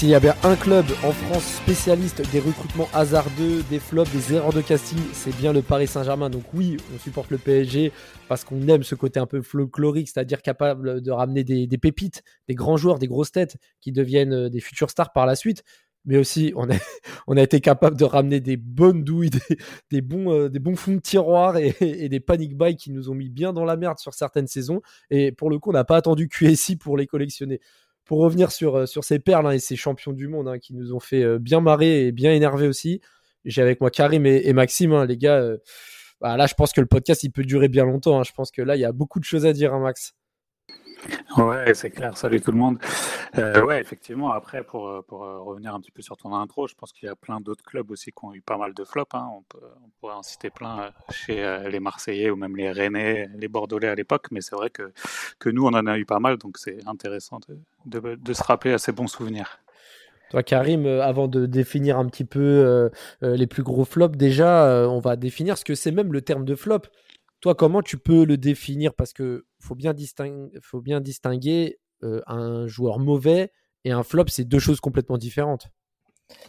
s'il y a un club en France spécialiste des recrutements hasardeux, des flops, des erreurs de casting, c'est bien le Paris Saint-Germain. Donc oui, on supporte le PSG parce qu'on aime ce côté un peu folklorique, c'est-à-dire capable de ramener des, pépites, des grands joueurs, des grosses têtes qui deviennent euh, des futurs stars par la suite. Mais aussi, on a, été capable de ramener des bonnes douilles, des, bons, euh, bons fonds de tiroir et, et, des panic buys qui nous ont mis bien dans la merde sur certaines saisons. Et pour le coup, on n'a pas attendu QSI pour les collectionner pour revenir sur, euh, sur ces perles hein, et ces champions du monde hein, qui nous ont fait euh, bien marrer et bien énerver aussi, j'ai avec moi Karim et, Maxime, hein, les gars. Euh, bah, là, je pense que le podcast il peut durer bien longtemps. Je pense que là, il y a beaucoup de choses à dire, Max. Ouais, c'est clair. Salut tout le monde. Euh, ouais, effectivement. Après, pour, euh, pour euh, revenir un petit peu sur ton intro, je pense qu'il y a plein d'autres clubs aussi qui ont eu pas mal de flops. Hein. On, peut, pourrait en citer plein chez les Marseillais ou même les Rennais, les Bordelais à l'époque. Mais c'est vrai que, que nous, on en a eu pas mal. Donc c'est intéressant de, de, se rappeler à ces bons souvenirs. Toi, Karim, avant de définir un petit peu les plus gros flops, déjà, on va définir ce que c'est même le terme de flop. Toi, comment tu peux le définir? Parce que faut bien distinguer, faut bien distinguer euh, un joueur mauvais et un flop, c'est deux choses complètement différentes.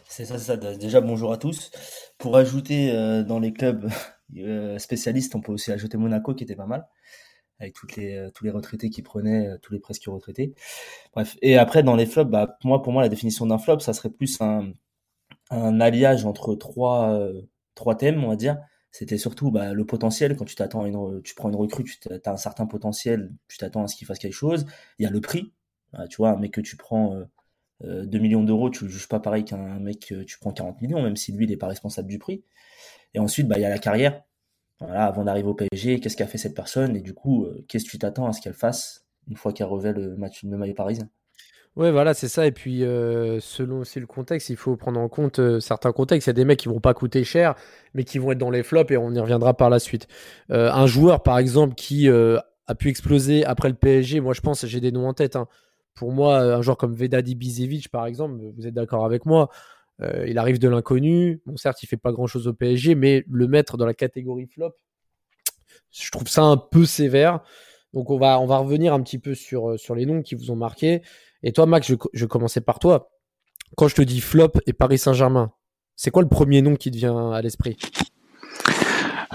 C'est ça, ça. Déjà, bonjour à tous. Pour ajouter euh, dans les clubs euh, spécialistes, on peut aussi ajouter Monaco qui était pas mal, avec toutes les, tous les retraités qui prenaient, tous les presque retraités. Bref. Et après, dans les flops, bah, moi, pour moi, la définition d'un flop, ça serait plus un, un alliage entre trois, trois thèmes, on va dire c'était surtout bah, le potentiel. Quand tu t'attends une, tu prends une recrue, tu as un certain potentiel, tu t'attends à ce qu'il fasse quelque chose. Il y a le prix. Bah, tu vois, un mec que tu prends euh, 2 euh, millions d'euros, tu le juges pas pareil qu'un mec que tu prends 40 millions, même si lui, il n'est pas responsable du prix. Et ensuite, bah, il y a la carrière. Voilà, avant d'arriver au PSG, qu'est-ce qu'a fait cette personne? Et du coup, euh, qu'est-ce que tu t'attends à ce qu'elle fasse une fois qu'elle revêt le, match, le maillot parisien? Ouais, voilà, c'est ça. Et puis, euh, selon aussi le contexte, il faut prendre en compte euh, certains contextes. Il y a des mecs qui vont pas coûter cher, mais qui vont être dans les flops et on y reviendra par la suite. Euh, un joueur, par exemple, qui a pu exploser après le PSG, moi je pense, j'ai des noms en tête. Hein. Pour moi, un joueur comme Vedad Ibisevic, par exemple, vous êtes d'accord avec moi, il arrive de l'inconnu. Bon, certes, il fait pas grand chose au PSG, mais le mettre dans la catégorie flop, je trouve ça un peu sévère. Donc, on va, on va revenir un petit peu sur les noms qui vous ont marqué. Et toi, Max, je, je commençais par toi. Quand je te dis flop et Paris Saint-Germain, c'est quoi le premier nom qui te vient à l'esprit?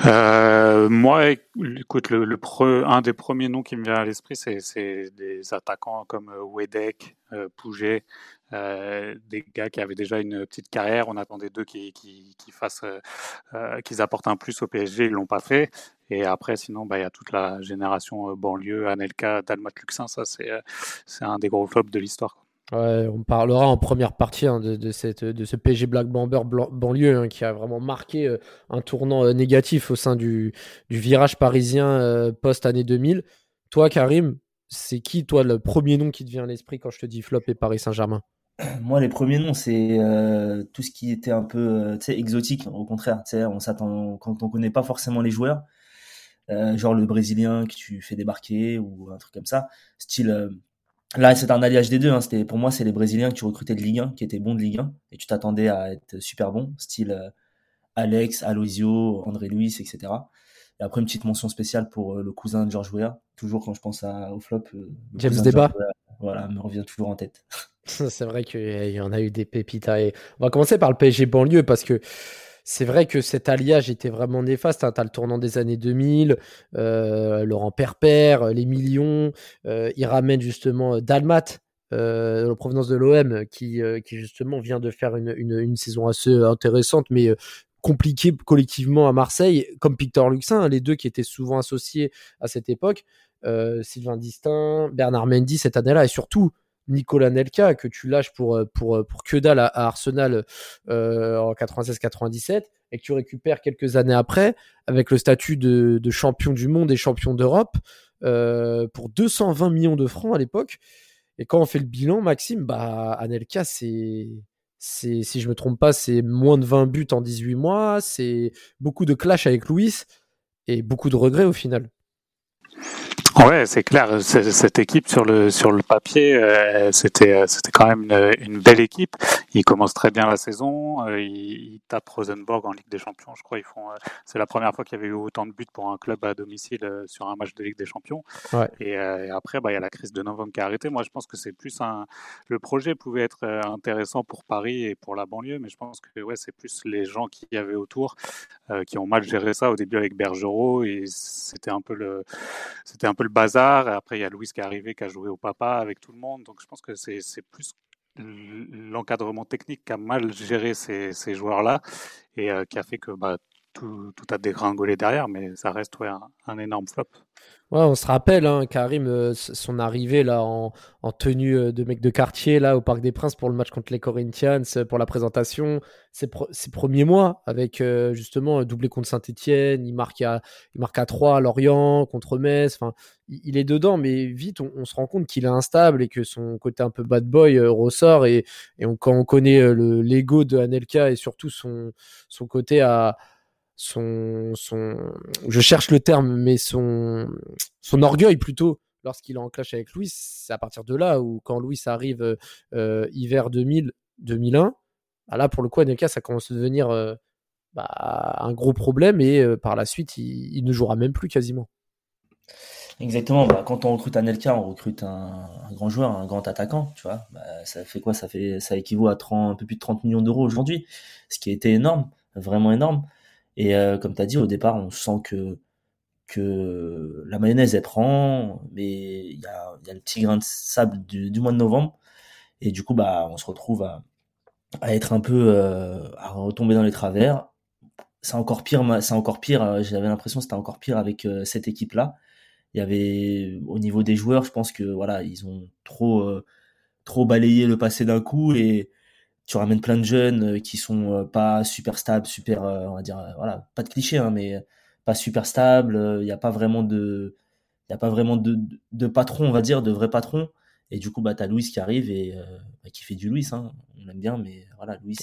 Euh, moi, écoute, le, un des premiers noms qui me vient à l'esprit, c'est des attaquants comme euh, Wedek, euh, Pouget, euh, des gars qui avaient déjà une petite carrière. On attendait d'eux qu'ils fassent, qu'ils apportent un plus au PSG. Ils l'ont pas fait. Et après, sinon, bah, il y a toute la génération banlieue, Anelka, Dalmat Luxin. Ça, c'est un des gros flops de l'histoire on parlera en première partie hein, de, cette, de ce PSG Black Bomber banlieue hein, qui a vraiment marqué euh, un tournant euh, négatif au sein du, virage parisien euh, post-année 2000. Toi, Karim, c'est qui, toi, le premier nom qui te vient à l'esprit quand je te dis flop et Paris Saint-Germain? Moi, les premiers noms, c'est tout ce qui était un peu exotique, au contraire. On s'attend quand on connaît pas forcément les joueurs. genre le Brésilien que tu fais débarquer ou un truc comme ça. Style Là, c'est un alliage des deux. Hein. C'était, pour moi, c'est les Brésiliens que tu recrutais de Ligue 1, qui étaient bons de Ligue 1, et tu t'attendais à être super bon, style euh, Alex, Aloisio, André Luis, etc. Et après, une petite mention spéciale pour euh, le cousin de George Weah. Toujours quand je pense à, au flop, euh, James Deba. voilà, me revient toujours en tête. c'est vrai qu'il y en a eu des pépites. On va commencer par le PSG banlieue parce que c'est vrai que cet alliage était vraiment néfaste. Hein. Tu as le tournant des années 2000, euh, Laurent Perper, les millions. Euh, il ramène justement euh, Dalmat, euh, en provenance de l'OM, qui, justement vient de faire une saison assez intéressante, mais compliquée collectivement à Marseille, comme Victor Luxin, hein, les deux qui étaient souvent associés à cette époque. Sylvain Distin, Bernard Mendy cette année-là, et surtout Nicolas Nelka que tu lâches pour, pour, pour que dalle à, Arsenal en 96-97 et que tu récupères quelques années après avec le statut de, champion du monde et champion d'Europe euh, pour 220 millions de francs à l'époque. Et quand on fait le bilan, Maxime, bah, Anelka, c'est, c'est, si je me trompe pas, c'est moins de 20 buts en 18 mois, c'est beaucoup de clash avec Louis et beaucoup de regrets au final. Ouais, c'est clair. Cette équipe sur le sur le papier, euh, c'était euh, c'était quand même une, belle équipe. Ils commencent très bien la saison. Euh, ils, tapent Rosenborg en Ligue des Champions. Je crois ils font. c'est la première fois qu'il y avait eu autant de buts pour un club à domicile sur un match de Ligue des Champions. Ouais. Et, après, bah, il y a la crise de novembre qui a arrêté. Moi, je pense que c'est plus un. Le projet pouvait être intéressant pour Paris et pour la banlieue, mais je pense que ouais, c'est plus les gens qui y avaient autour qui ont mal géré ça au début avec Bergerot et c'était un peu le c'était un peu le bazar. Après, il y a Louis qui est arrivé, qui a joué au papa avec tout le monde. Donc, je pense que c'est plus l'encadrement technique qui a mal géré ces, ces joueurs-là et euh, qui a fait que bah, tout, a dégringolé derrière, mais ça reste ouais, un, énorme flop. Ouais, on se rappelle, hein, Karim, euh, son arrivée là en, en, tenue euh, de mec de quartier là au Parc des Princes pour le match contre les Corinthians, euh, pour la présentation, ses, premiers mois avec justement doublé contre Saint-Etienne, il marque à il marque à 3 à Lorient contre Metz, il, est dedans, mais vite on, se rend compte qu'il est instable et que son côté un peu bad boy ressort et, et quand on connaît le l'ego de Anelka et surtout son son côté à son, son, je cherche le terme, mais son, son orgueil plutôt lorsqu'il est en clash avec Louis, c'est à partir de là où quand Louis arrive euh, hiver 2000, 2001, bah là pour le coup Anelka ça commence à devenir euh, bah, un gros problème et euh, par la suite il, ne jouera même plus quasiment. Exactement. Bah, quand on recrute Anelka, on recrute un, grand joueur, un grand attaquant. Tu vois, bah, ça fait quoi? Ça fait, ça équivaut à 30, un peu plus de 30 millions d'euros aujourd'hui, ce qui été énorme, vraiment énorme. Et euh, comme tu as dit, au départ, on sent que, que la mayonnaise, elle prend, mais il y a, y a, le petit grain de sable du, du, mois de novembre. Et du coup, bah, on se retrouve à, à être un peu, euh, à retomber dans les travers. C'est encore pire, c'est encore pire. Euh, j'avais l'impression que c'était encore pire avec cette équipe-là. Il y avait, au niveau des joueurs, je pense que voilà, ils ont trop, trop balayé le passé d'un coup et tu ramènes plein de jeunes euh, qui sont euh, pas super stables, super, euh, on va dire, voilà, pas de cliché, hein, mais pas super stables. Il n'y a pas vraiment de, il a pas vraiment de, de, patron, on va dire, de vrai patron. Et du coup, bah, t'as Louis qui arrive et bah, qui fait du Louis. Hein. On aime bien, mais voilà, Louis.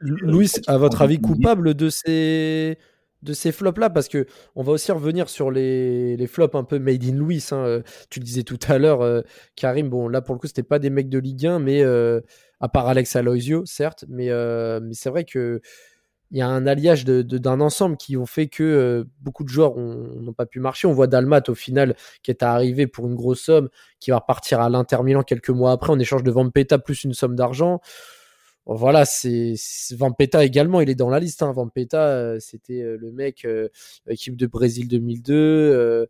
Louis, à votre avis, coupable de ces de ces flops là parce que on va aussi revenir sur les, les flops un peu made in Louis hein. tu le disais tout à l'heure Karim bon là pour le coup c'était pas des mecs de Ligue 1 mais à part Alex Aloisio, certes, mais, euh, mais c'est vrai que il y a un alliage d'un ensemble qui ont fait que euh, beaucoup de joueurs n'ont pas pu marcher. On voit Dalmat au final qui est arrivé pour une grosse somme, qui va repartir à l'Inter Milan quelques mois après en échange de Vampeta plus une somme d'argent voilà, c'est Vampeta également, il est dans la liste. Hein. Vampeta, euh, c'était euh, le mec euh, équipe de Brésil 2002.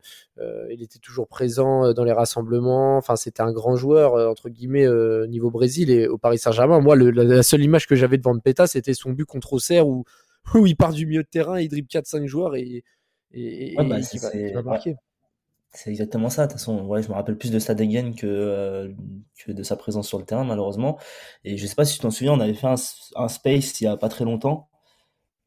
il était toujours présent dans les rassemblements. Enfin, c'était un grand joueur entre guillemets niveau Brésil et au Paris Saint-Germain. Moi, la, seule image que j'avais de Vampeta, c'était son but contre Auxerre où, où il part du milieu de terrain, il dribble 4-5 joueurs et, et, bah, va, marquer. C'est exactement ça. De toute façon, ouais, je me rappelle plus de Stadegen que, euh, que de sa présence sur le terrain, malheureusement. Et je sais pas si tu t'en souviens, on avait fait un, un, space il y a pas très longtemps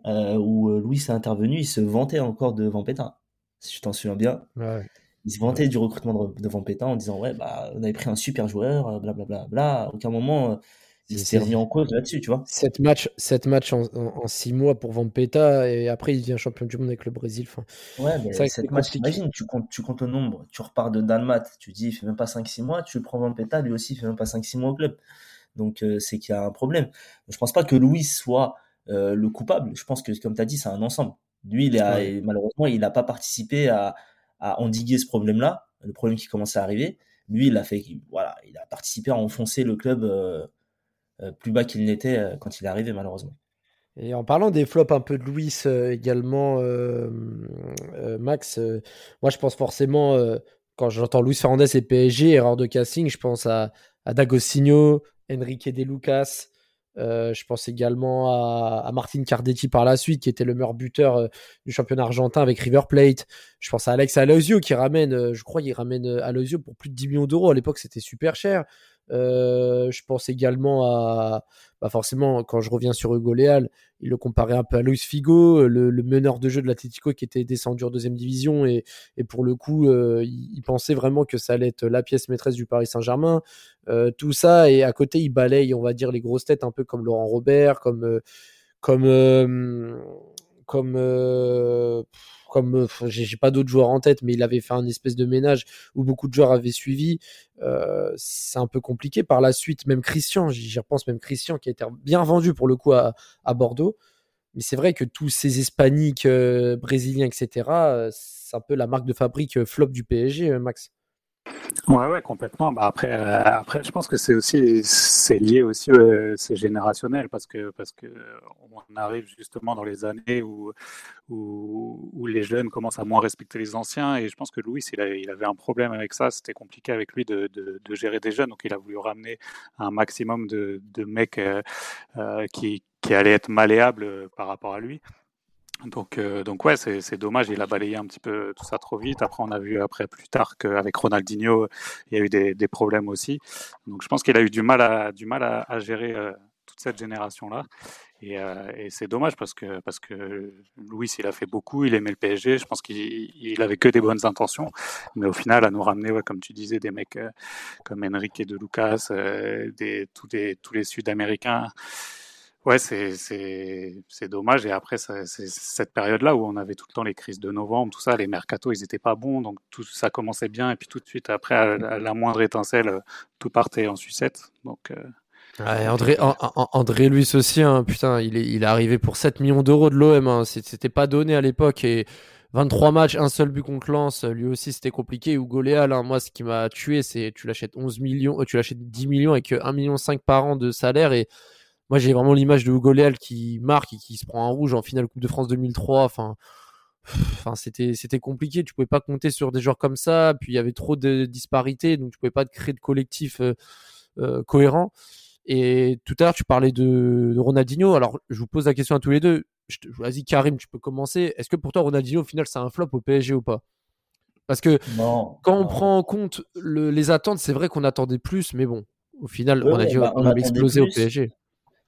euh, où euh, Louis est intervenu. Il se vantait encore de Vampeta, si tu t'en souviens bien. Ouais. Il se vantait du recrutement de, de Vampeta en disant ouais bah on avait pris un super joueur, blablabla. Bla, bla, bla. À aucun moment il s'est remis en cause là-dessus, tu vois. Sept matchs, sept matchs en, en, six mois pour Vampeta et après il devient champion du monde avec le Brésil. Enfin, ouais, mais sept matchs, imagine, tu comptes, tu comptes le nombre, tu repars de Dalmat, tu dis il fait même pas 5-6 mois, tu prends Vampeta, lui aussi il fait même pas 5-6 mois au club. Donc euh, c'est qu'il y a un problème. Je pense pas que Louis soit euh, le coupable. Je pense que comme tu as dit, c'est un ensemble. Lui, il a, malheureusement, il n'a pas participé à, à endiguer ce problème-là, le problème qui commençait à arriver. Lui, il a fait, voilà, il a participé à enfoncer le club. Euh, plus bas qu'il n'était euh, quand il est arrivé, malheureusement. Et en parlant des flops un peu de Louis euh, également, Max, moi je pense forcément quand j'entends Luis Fernandez et PSG, erreur de casting, je pense à, à D'Agostinho, Enrique De Lucas. Euh, je pense également à, Martin Cardetti par la suite, qui était le meilleur buteur euh, du championnat argentin avec River Plate. Je pense à Alex Aloisio qui ramène, euh, je crois qu'il ramène Aloisio pour plus de 10 millions d'euros. À l'époque, c'était super cher. Je pense également à, bah forcément, quand je reviens sur Hugo il le comparait un peu à Luis Figo, le, meneur de jeu de l'Atlético qui était descendu en deuxième division et, et pour le coup, euh, il, pensait vraiment que ça allait être la pièce maîtresse du Paris Saint-Germain. Euh, tout ça et à côté, il balaye, on va dire, les grosses têtes un peu comme Laurent Robert, comme euh, comme comme comme euh, j'ai pas d'autres joueurs en tête, mais il avait fait un espèce de ménage où beaucoup de joueurs avaient suivi. Euh, c'est un peu compliqué. Par la suite, même Christian, j'y repense, même Christian qui a été bien vendu pour le coup à, Bordeaux. Mais c'est vrai que tous ces hispaniques, euh, brésiliens, etc., c'est un peu la marque de fabrique flop du PSG, Max. Ouais, ouais, complètement. Bah après, euh, après, je pense que c'est aussi, c'est lié aussi, euh, c'est générationnel parce que parce que on arrive justement dans les années où, où, les jeunes commencent à moins respecter les anciens et je pense que Louis, il, avait un problème avec ça. C'était compliqué avec lui de, de, de, gérer des jeunes, donc il a voulu ramener un maximum de, de mecs euh, qui qui allaient être malléables par rapport à lui. Donc, euh, donc ouais, c'est dommage. Il a balayé un petit peu tout ça trop vite. Après, on a vu après plus tard qu'avec Ronaldinho, il y a eu des, des problèmes aussi. Donc, je pense qu'il a eu du mal à du mal à, à gérer euh, toute cette génération là. Et, euh, et c'est dommage parce que parce que Louis, il a fait beaucoup. Il aimait le PSG. Je pense qu'il il avait que des bonnes intentions, mais au final, à nous ramener, ouais, comme tu disais, des mecs comme Enrique de Lucas, des tous tous les Sud-Américains. Ouais, c'est dommage. Et après, c'est cette période-là où on avait tout le temps les crises de novembre, tout ça, les mercatos, ils n'étaient pas bons, donc tout ça commençait bien. Et puis tout de suite, après, à la, moindre étincelle, tout partait en sucette. Donc, euh, André, André Luis aussi, hein, putain, il est, il est arrivé pour 7 millions d'euros de l'OM. Hein, C'était pas donné à l'époque. Et 23 matchs, un seul but contre Lens, lui aussi c'était compliqué. Hugo Léal, hein, moi ce qui m'a tué, c'est tu l'achètes 11 millions, euh, tu l'achètes 10 millions avec 1,5 million par an de salaire et moi, j'ai vraiment l'image de Hugo Léal qui marque et qui se prend un rouge en finale Coupe de France 2003. Enfin, enfin c'était c'était compliqué. Tu pouvais pas compter sur des joueurs comme ça. Puis il y avait trop de disparités, donc tu pouvais pas créer de collectif euh, euh, cohérent. Et tout à l'heure, tu parlais de, Ronaldinho. Alors, je vous pose la question à tous les deux. Vas-y, Karim, tu peux commencer. Est-ce que pour toi, Ronaldinho, au final, c'est un flop au PSG ou pas? Parce que quand on prend en compte les attentes, c'est vrai qu'on attendait plus, mais bon, au final, Ronaldinho bah, a explosé au PSG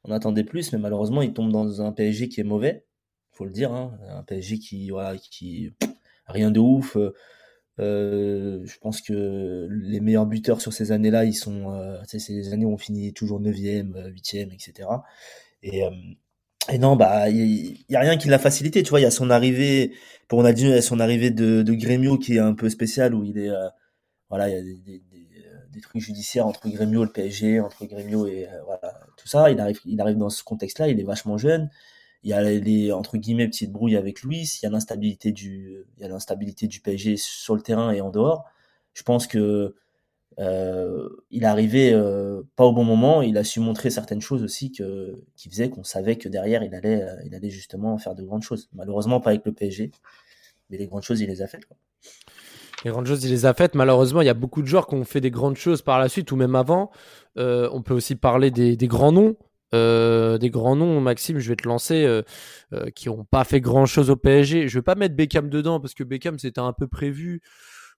on attendait plus, mais malheureusement, il tombe dans un PSG qui est mauvais, faut le dire, hein. un PSG qui, voilà, qui rien de ouf. Euh, je pense que les meilleurs buteurs sur ces années-là, ils sont, euh, c'est années où on finit toujours 9e, 8e, etc. Et, non, bah, il y, a rien qui l'a facilité, tu vois. Il y a son arrivée, pour on a dit, y son arrivée de, de Grêmio qui est un peu spécial où il est, euh, voilà, il y a des, trucs judiciaires entre Grêmio et le PSG, entre Grêmio et voilà, tout ça. Il arrive, il arrive dans ce contexte-là, il est vachement jeune. Il y a les, entre guillemets, petites brouilles avec Luis. Il y a l'instabilité du, il y a du PSG sur le terrain et en dehors. Je pense que euh, il euh, pas au bon moment. Il a su montrer certaines choses aussi que, qui faisaient qu'on savait que derrière il allait, euh, il allait justement faire de grandes choses. Malheureusement pas avec le PSG, mais les grandes choses il les a faites. Les grandes choses, il les a faites. Malheureusement, il y a beaucoup de joueurs qui ont fait des grandes choses par la suite ou même avant. Euh, on peut aussi parler des, grands noms. Euh, des grands noms, Maxime, je vais te lancer, euh, qui n'ont pas fait grand chose au PSG. Je vais pas mettre Beckham dedans parce que Beckham c'était un peu prévu,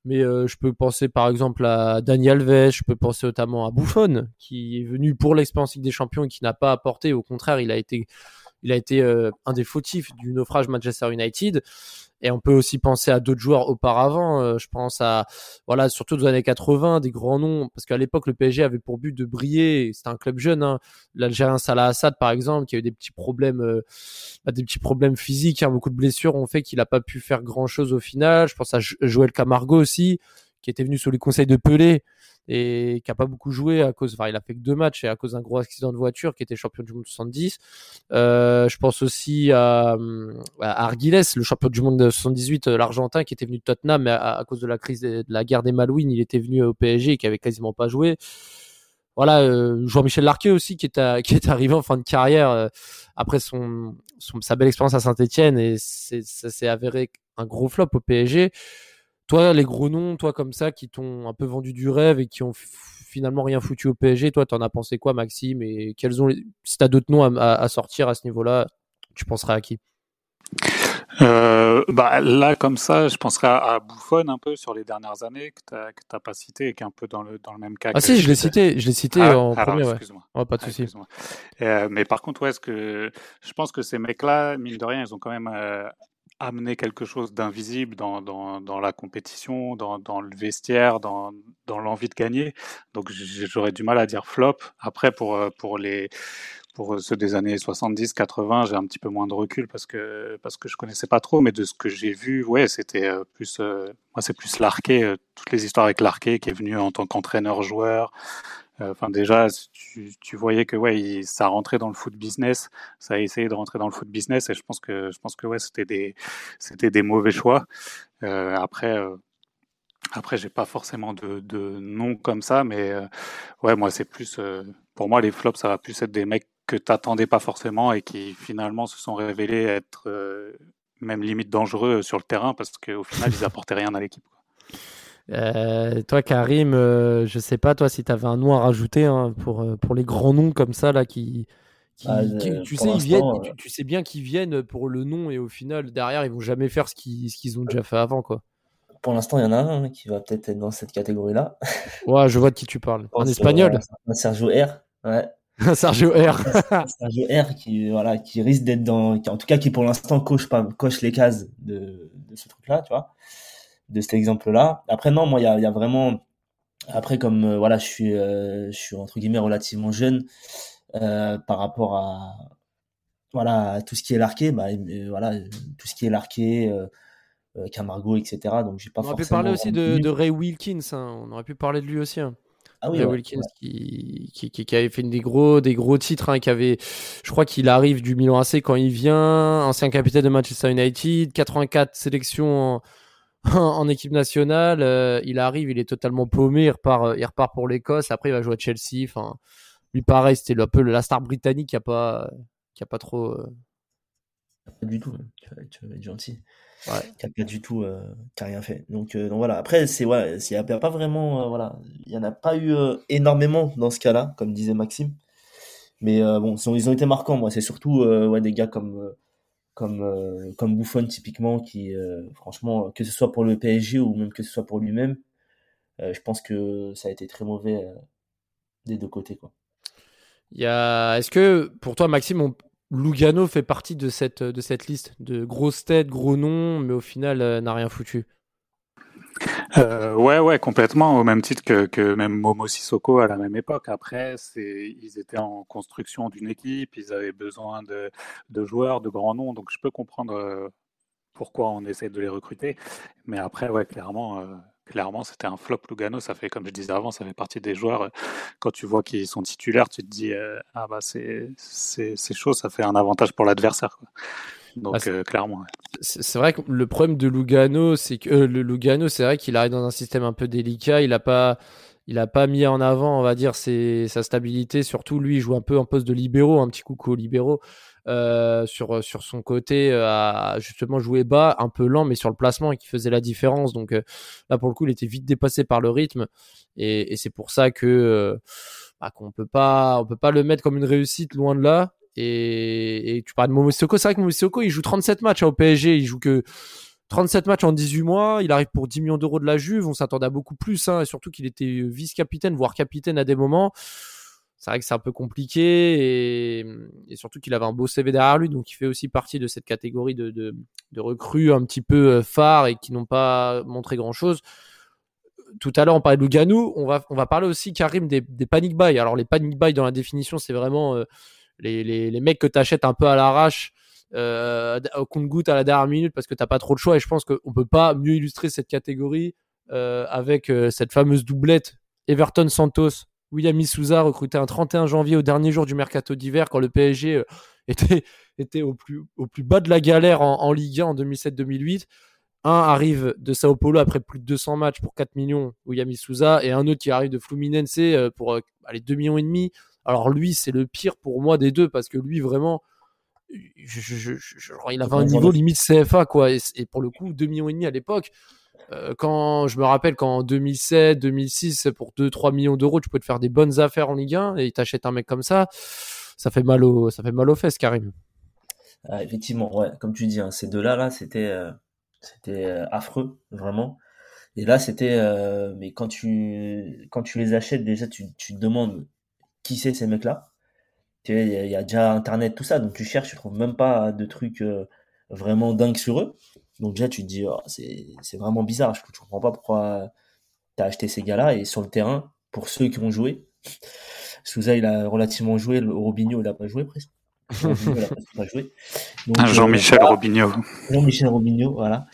mais je peux penser par exemple à Daniel Alves, je peux penser notamment à Buffon qui est venu pour l'expérience des Champions et qui n'a pas apporté. Au contraire, il a été, il a été un des fautifs du naufrage Manchester United. Et on peut aussi penser à d'autres joueurs auparavant. Euh, je pense à, voilà, surtout dans années 80, des grands noms, parce qu'à l'époque, le PSG avait pour but de briller. C'était un club jeune. Hein. L'Algérien Salah Assad, par exemple, qui a eu des petits problèmes, euh, bah, des petits problèmes physiques, hein. beaucoup de blessures ont fait qu'il n'a pas pu faire grand chose au final. Je pense à Joël Camargo aussi, qui était venu sous les conseils de Pelé et qui a pas beaucoup joué à cause, enfin, il a fait que deux matchs et à cause d'un gros accident de voiture qui était champion du monde 70. Euh, je pense aussi à, à Arguiles, le champion du monde de 78, euh, l'Argentin qui était venu de Tottenham, mais à, cause de la crise de, la guerre des Malouines, il était venu au PSG et qui avait quasiment pas joué. Voilà, euh, Jean-Michel Larquet aussi qui est, qui est arrivé en fin de carrière euh, après son, son, sa belle expérience à Saint-Etienne et ça s'est avéré un gros flop au PSG toi, les gros noms, toi comme ça, qui t'ont un peu vendu du rêve et qui ont finalement rien foutu au PSG, toi, t'en as pensé quoi, Maxime Et quels ont, les... si t'as d'autres noms à, sortir à ce niveau-là, tu penserais à qui? Euh, bah, là, comme ça, je penserais à, Bouffon un peu sur les dernières années que tu n'as pas cité et qui est un peu dans le, dans le même cas. Ah si, je l'ai cité, je l'ai cité ah, en premier. Excuse-moi. pas de souci. Euh, mais par contre, ouais, ce que je pense que ces mecs-là, mine de rien, ils ont quand même euh, amené quelque chose d'invisible dans, dans, la compétition, dans, le vestiaire, dans, l'envie de gagner. Donc j'aurais du mal à dire flop. Après, pour, pour les pour ceux des années 70, 80, j'ai un petit peu moins de recul parce que parce que je connaissais pas trop, mais de ce que j'ai vu, ouais, c'était euh, plus euh, moi c'est plus euh, toutes les histoires avec Larquet qui est venu en tant qu'entraîneur-joueur. Enfin déjà, tu, voyais que ouais, ça rentrait dans le foot business, ça a essayé de rentrer dans le foot business et je pense que je pense que ouais, c'était des c'était des mauvais choix. après. Après, j'ai pas forcément de, de nom comme ça, mais ouais, moi c'est plus, pour moi les flops, ça va plus être des mecs que tu n'attendais pas forcément et qui finalement se sont révélés être euh, même limite dangereux sur le terrain parce qu'au final, ils apportaient rien à l'équipe. Euh, toi, Karim, euh, je sais pas, toi, si tu avais un nom à rajouter hein, pour, pour les grands noms comme ça, là, qui. Ah, tu, sais, ils viennent, tu, sais bien qu'ils viennent pour le nom et au final, derrière, ils vont jamais faire ce qu'ils, ce qu'ils ont déjà fait avant. quoi. Pour l'instant, il y en a un qui va peut-être être dans cette catégorie-là. Ouais, je vois de qui tu parles. En espagnol Sergio R. Ouais. Sergio R. Sergio R qui voilà qui risque d'être dans en tout cas qui pour l'instant coche pas coche les cases de, de ce truc là tu vois de cet exemple là après non moi il y a, y a, vraiment après comme euh, voilà je suis euh, je suis entre guillemets relativement jeune euh, par rapport à voilà tout ce qui est larqué bah voilà tout ce qui est larqué Camargo etc donc j'ai pas on aurait pu parler aussi de, de, Ray Wilkins hein. on aurait pu parler de lui aussi hein. Ah oui, Wilkins Qui, qui, qui, avait fait des gros, des gros titres, hein, qui avait, je crois qu'il arrive du Milan AC quand il vient, ancien capitaine de Manchester United, 84 sélections en, en équipe nationale, euh, il arrive, il est totalement paumé, il repart, euh, il repart pour l'Écosse, après il va jouer à Chelsea, enfin, lui pareil, c'était un peu la star britannique qui a pas, qui a pas trop. Euh... Pas du tout, tu vas être gentil qui a pas du tout, euh, qui a rien fait. Donc, donc voilà. Après, c'est ouais, il n'y a, pas vraiment, voilà, il y en a pas eu énormément dans ce cas-là, comme disait Maxime. Mais bon, ils ont été marquants. Moi, c'est surtout ouais, des gars comme comme comme Buffon typiquement, qui franchement, que ce soit pour le PSG ou même que ce soit pour lui-même, je pense que ça a été très mauvais des deux côtés, quoi. Il a... Est-ce que pour toi, Maxime, Lugano fait partie de cette, de cette liste? De grosses têtes, gros noms, mais au final euh, n'a rien foutu. Euh, ouais, ouais, complètement, au même titre que, que même Momo Sissoko à la même époque. Après, c'est, ils étaient en construction d'une équipe, ils avaient besoin de, de, joueurs, de grands noms, donc je peux comprendre euh, pourquoi on essaie de les recruter. Mais après, ouais, clairement, clairement, c'était un flop Lugano. Ça fait, comme je disais avant, ça fait partie des joueurs. Euh, quand tu vois qu'ils sont titulaires, tu te dis, euh, ah bah c'est chaud, ça fait un avantage pour l'adversaire. Donc ah, euh, clairement. C'est vrai que le problème de Lugano, c'est que le Lugano, c'est vrai qu'il arrive dans un système un peu délicat. Il a pas, il a pas mis en avant, on va dire, sa stabilité. Surtout, lui, il joue un peu en poste de libéraux, un petit coucou aux libéraux. Euh, sur, sur son côté euh, à justement jouer bas, un peu lent, mais sur le placement et qui faisait la différence. Donc euh, là, pour le coup, il était vite dépassé par le rythme et, et c'est pour ça que bah, qu'on peut pas, on peut pas le mettre comme une réussite loin de là. Et, tu parles de Momosoko, c'est vrai que Momosoko, il joue 37 matchs hein, au PSG, il joue que 37 matchs en 18 mois, il arrive pour 10 millions d'euros de la Juve, on s'attendait à beaucoup plus, hein, et surtout qu'il était vice-capitaine, voire capitaine à des moments. C'est vrai que c'est un peu compliqué et, surtout qu'il avait un beau CV derrière lui, donc il fait aussi partie de cette catégorie de, recrues un petit peu euh, phares et qui n'ont pas montré grand chose. Tout à l'heure, on parlait de Lugano, on va, parler aussi, Karim, des, panic buy. Alors, les panic buy, dans la définition, c'est vraiment euh, les, mecs que tu achètes un peu à l'arrache, euh, au compte-goutte à la dernière minute parce que t'as pas trop de choix. Et je pense qu'on peut pas mieux illustrer cette catégorie euh, avec euh, cette fameuse doublette Everton-Santos William Issouza recruté un 31 janvier au dernier jour du mercato d'hiver quand le PSG était, au, plus, bas de la galère en, Ligue 1 en 2007-2008. Un arrive de Sao Paulo après plus de 200 matchs pour 4 millions, William Issouza, et un autre qui arrive de Fluminense pour allez, 2 millions et demi. Alors lui, c'est le pire pour moi des deux parce que lui, vraiment, je, je, il avait un niveau limite CFA, quoi. Et, et, pour le coup, 2 millions et demi à l'époque, Euh, quand je me rappelle qu'en 2007, 2006, pour 2-3 millions d'euros, tu peux te faire des bonnes affaires en Ligue 1 et t'achètes un mec comme ça, ça fait mal au, ça fait mal aux fesses, Karim. Ah, effectivement, ouais, comme tu dis, hein, ces deux-là, là, c'était, euh, c'était euh, affreux, vraiment. Et là, c'était, mais quand tu, quand tu les achètes, déjà, tu, tu te demandes qui c'est ces mecs-là? Tu sais, il y, a- il y a déjà Internet, tout ça, donc tu cherches, tu trouves même pas de trucs euh, vraiment dingues sur eux. Donc déjà, tu te dis, oh, c'est, c'est vraiment bizarre. Je, je comprends pas pourquoi t'as acheté ces gars-là. Et sur le terrain, pour ceux qui ont joué, Souza, il a relativement joué, le Robinho, il a pas joué presque. Robinho, il a presque pas joué. Donc, euh, Jean-Michel voilà. Robinho. Jean-Michel Robinho, voilà.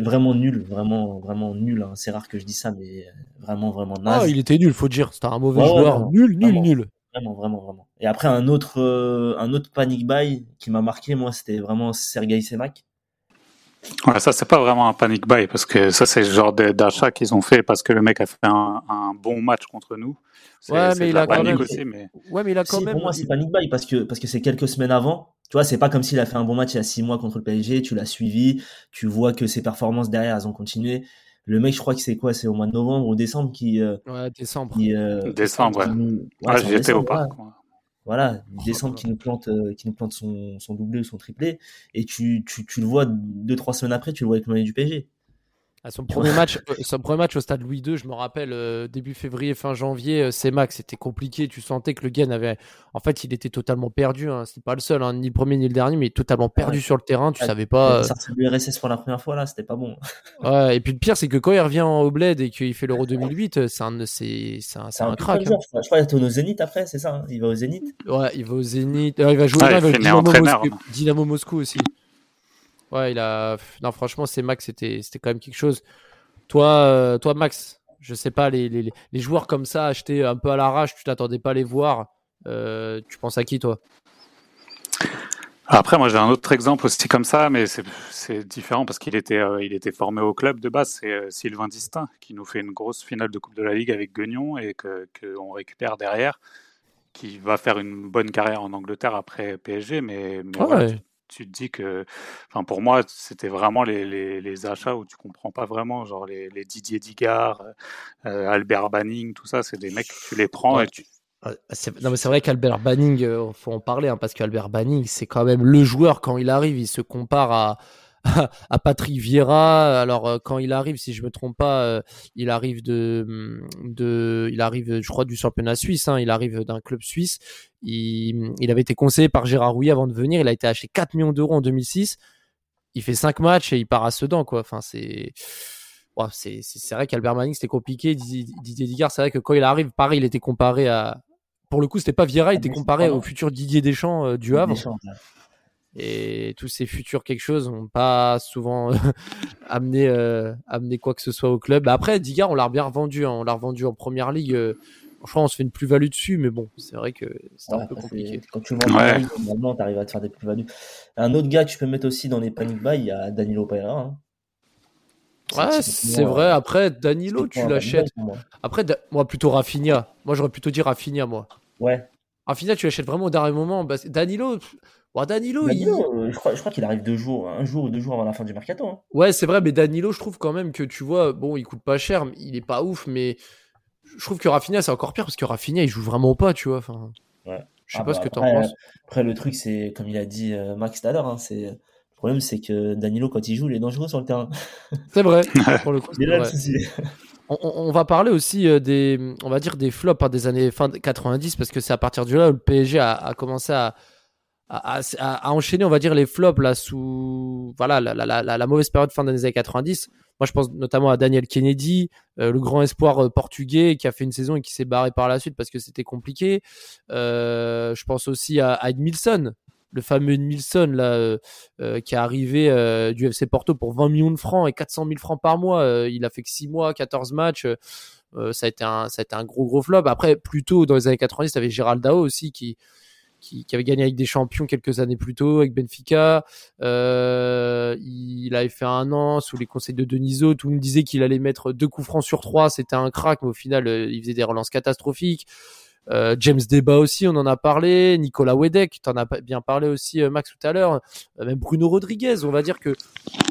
Vraiment nul, vraiment, vraiment nul. hein. C'est rare que je dise ça, mais euh, vraiment, vraiment naze. Ah, il était nul, faut dire. C'était un mauvais Ouais, joueur. nul, nul, vraiment. nul. Vraiment, vraiment, vraiment. Et après, un autre, euh, un autre panic buy qui m'a marqué, moi, c'était vraiment Sergei Semak. Ouais, ça, c'est pas vraiment un panic buy parce que ça, c'est le genre d'achat qu'ils ont fait parce que le mec a fait un, un bon match contre nous. C'est Ouais, mais il a quand même- aussi, mais Ouais, mais il a quand Si, même. pour moi, c'est panic buy parce que, parce que c'est quelques semaines avant. Tu vois, c'est pas comme s'il a fait un bon match il y a six mois contre le PSG, tu l'as suivi, tu vois que ses performances derrière, elles ont continué. Le mec, je crois que c'est quoi? C'est au mois de novembre ou décembre qui, euh, Ouais, décembre. qui, euh, Décembre, ouais. ouais, ah, c'est en j'y étais au parc. moi. Voilà, décembre qui nous plante, euh, qui nous plante son, son doublé ou son triplé, et tu, tu, tu le vois deux, trois semaines après, tu le vois avec le maillot du PSG. À son premier match, euh, son premier match au stade Louis II, je me rappelle euh, début février, fin janvier, euh, c'est Max, c'était compliqué. Tu sentais que le gars avait, en fait, il était totalement perdu. Hein. C'est pas le seul, hein, ni le premier ni le dernier, mais totalement perdu Ouais. sur le terrain. Tu Ouais. savais pas. sorti le RSS pour la première fois là, c'était pas bon. ouais. Et puis le pire, c'est que quand il revient au bled et qu'il fait l'Euro 2008, euh, c'est un, c'est, c'est un, c'est un putain crack. de hein. je crois. Qu'il est au Zénith après, c'est ça hein Il va au Zénith Ouais, il va au Zénith. Euh, il va jouer Ah, il va Dynamo Moscou. non. Dynamo Moscou aussi. Ouais, il a. Non, franchement, c'est Max, c'était, quand même quelque chose. Toi, euh, toi, Max, je sais pas, les, les, les joueurs comme ça achetés un peu à l'arrache, tu t'attendais pas à les voir. Euh, tu penses à qui, toi? Après, moi, j'ai un autre exemple aussi comme ça, mais c'est différent parce qu'il était, euh, il était formé au club de base. C'est euh, Sylvain Distin qui nous fait une grosse finale de Coupe de la Ligue avec Guignon et que qu'on récupère derrière, qui va faire une bonne carrière en Angleterre après PSG. Mais, mais Ah voilà, ouais. tu, tu te dis que, enfin, pour moi, c'était vraiment les, les, les achats où tu comprends pas vraiment, genre les, les Didier Digard, euh, Albert Banning, tout ça, c'est des mecs tu les prends Ouais. et tu c'est- Non, mais c'est vrai qu'Albert Banning, euh, faut en parler, hein, parce qu'Albert Banning, c'est quand même le joueur quand il arrive. Il se compare à, à Patrick Vieira. Alors, euh, quand il arrive, si je me trompe pas, euh, il arrive de, de, il arrive, je crois, du championnat suisse. hein, il arrive d'un club suisse. Il, il avait été conseillé par Gérard Rouillet avant de venir. Il a été acheté 4 millions d'euros en 2006. Il fait 5 matchs et il part à Sedan, quoi. Enfin, c'est. C'est vrai qu'Albert Manning c'était compliqué. Didier, Digard, c'est vrai que quand il arrive, pareil, il était comparé à. Pour le coup, c'était pas Vieira, il Ah, était comparé au futur Didier Deschamps euh, du Havre. Deschamps. Et tous ces futurs quelque chose n'ont pas souvent amené, euh, amené quoi que ce soit au club. Bah, Après, Digard, on l'a bien revendu. hein. On l'a revendu en première ligue. euh, Je crois on se fait une plus-value dessus, mais bon, c'est vrai que c'est Ouais, un peu compliqué. Quand tu le vends en Ouais. Normalement, tu arrives à te faire des plus-values. Un autre gars que tu peux mettre aussi dans les panic buy, il y a Danilo Pereira. hein. Ouais, c'est vrai. euh, Après, Danilo, tu l'achètes. Après, Da- moi, plutôt Rafinha. Moi, j'aurais plutôt dit Rafinha, moi. Ouais. Rafinha, tu l'achètes vraiment au dernier moment. Bah, Danilo, il- Danilo, euh, je crois, je crois qu'il arrive deux jours, un jour ou deux jours avant la fin du mercato. hein. Ouais, c'est vrai, mais Danilo, je trouve quand même que tu vois, bon, il coûte pas cher, mais il est pas ouf, mais je trouve que Rafinha, c'est encore pire parce que Rafinha, il joue vraiment pas, tu vois. Enfin, Ouais. je sais Ah pas bah ce que t'en penses. Après, le truc, c'est, comme il a dit euh, Max tout à l'heure, hein, c'est, le problème, c'est que Danilo, quand il joue, il est dangereux sur le terrain. C'est vrai, pour le coup, là vrai. On, va parler aussi euh, des, on va dire des flops hein, des années fin 90 parce que c'est à partir de là où le PSG a, a commencé à, à, enchaîner, on va dire les flops là sous, voilà, la, la, la, mauvaise période fin des années 90. Moi, je pense notamment à Daniel Kennedy, euh, le grand espoir euh, portugais qui a fait une saison et qui s'est barré par la suite parce que c'était compliqué. Euh, je pense aussi à, Edmilson, le fameux Edmilson là, qui est arrivé du FC Porto pour 20 millions de francs et 400 000 francs par mois. Il a fait que 6 mois, 14 matchs. Ça, a été un, ça a été un gros gros flop. Après, plus tôt dans les années 90, tu avais Gérald Dao aussi qui, qui, avait gagné avec des champions quelques années plus tôt avec Benfica. Euh, il avait fait un an sous les conseils de Deniso. Tout le monde disait qu'il allait mettre deux coups francs sur trois. C'était un crack, mais au final, euh, il faisait des relances catastrophiques. Euh, James Deba aussi, on en a parlé. Nicolas Wedek, tu en as bien parlé aussi, Max, tout à l'heure. Même Bruno Rodriguez, on va dire que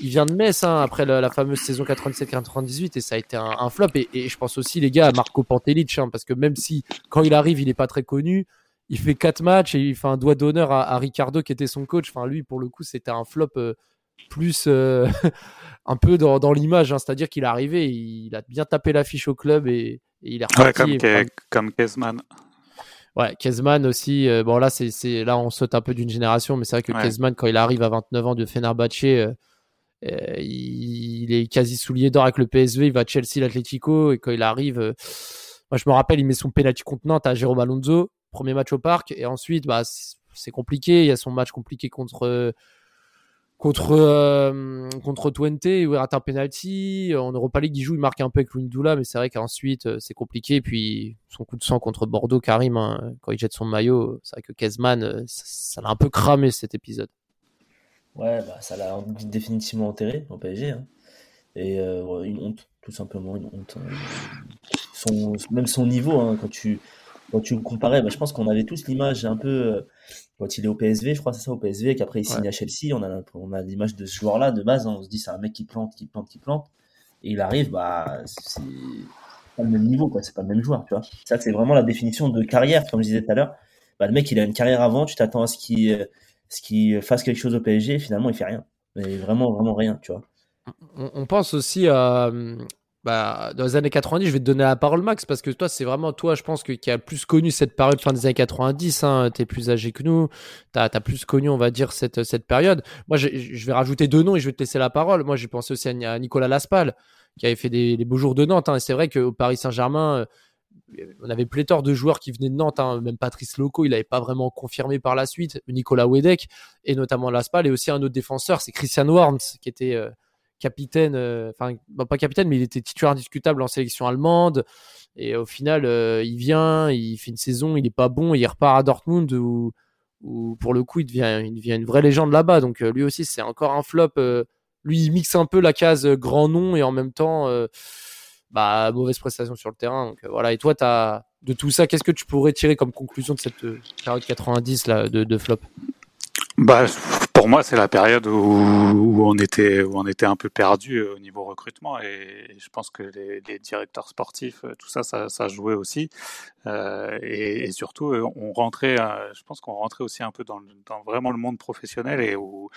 il vient de Metz hein, après la, fameuse saison 97-98 et ça a été un, flop. Et, je pense aussi, les gars, à Marco Pantelic, hein, parce que même si quand il arrive, il est pas très connu, il fait quatre matchs et il fait un doigt d'honneur à, Ricardo qui était son coach. Enfin, lui, pour le coup, c'était un flop plus un peu dans, l'image. Hein. C'est-à-dire qu'il est arrivé, il a bien tapé l'affiche au club et, il est reparti. comme, Kezman. Ouais, Kezman aussi. Euh, bon, là, c'est, là, on saute un peu d'une génération, mais c'est vrai que Kezman, quand il arrive à 29 ans de Fenerbahce, euh, euh, il, est quasi soulier d'or avec le PSV. Il va à Chelsea, l'Atlético, et quand il arrive, moi, je me rappelle, il met son penalty contre Nantes à Jérôme Alonso, premier match au parc, et ensuite, bah, c'est compliqué. Il y a son match compliqué contre contre euh, contre Twente où il rate un penalty en Europa League il joue il marque un peu avec Lundula mais c'est vrai qu'ensuite euh, c'est compliqué puis son coup de sang contre Bordeaux Karim hein, quand il jette son maillot c'est vrai que Kezman euh, ça l'a un peu cramé cet épisode ouais bah, ça l'a définitivement enterré au PSG hein. et une honte tout simplement une honte hein. son, même son niveau quand tu quand tu le comparais bah, je pense qu'on avait tous l'image un peu quand il est au PSV, je crois c'est ça au PSV, qu'après il signe à Chelsea, on a, on a l'image de ce joueur-là de base, hein. on se dit c'est un mec qui plante, qui plante, qui plante, et il arrive, bah c'est pas le même niveau, quoi, c'est pas le même joueur, tu vois. C'est ça que c'est vraiment la définition de carrière, comme je disais tout à l'heure. Bah, le mec il a une carrière avant, tu t'attends à ce qu'il ce qu'il fasse quelque chose au PSG, et finalement il fait rien, mais vraiment vraiment rien, tu vois. On, pense aussi à bah, dans les années 90, je vais te donner la parole, Max, parce que toi, c'est vraiment toi, je pense, que, qui a plus connu cette période fin des années 90. Hein, tu es plus âgé que nous. Tu as, plus connu, on va dire, cette, période. Moi, je vais rajouter deux noms et je vais te laisser la parole. Moi, j'ai pensé aussi à, Nicolas Laspal, qui avait fait des, beaux jours de Nantes. Hein, c'est vrai qu'au Paris Saint-Germain, euh, on avait pléthore de joueurs qui venaient de Nantes. Hein, même Patrice Loco, il n'avait pas vraiment confirmé par la suite. Nicolas Wedek, et notamment Laspal. Et aussi un autre défenseur, c'est Christian Warnes, qui était. Euh, capitaine, euh, enfin pas capitaine, mais il était titulaire indiscutable en sélection allemande. Et au final, euh, il vient, il fait une saison, il est pas bon, il repart à Dortmund où, pour le coup il devient, une vraie légende là-bas. Donc euh, lui aussi c'est encore un flop. lui il mixe un peu la case grand nom et en même temps bah mauvaise prestation sur le terrain. Voilà. Et toi as de tout ça, qu'est-ce que tu pourrais tirer comme conclusion de cette période 90 là de flop? Bah, pour moi, c'est la période où, où, on était où on était un peu perdu euh, au niveau recrutement et je pense que les, les directeurs sportifs, euh, tout ça, ça, ça jouait aussi euh, et, et, surtout on rentrait, je pense qu'on rentrait aussi un peu dans, dans, vraiment le monde professionnel et où,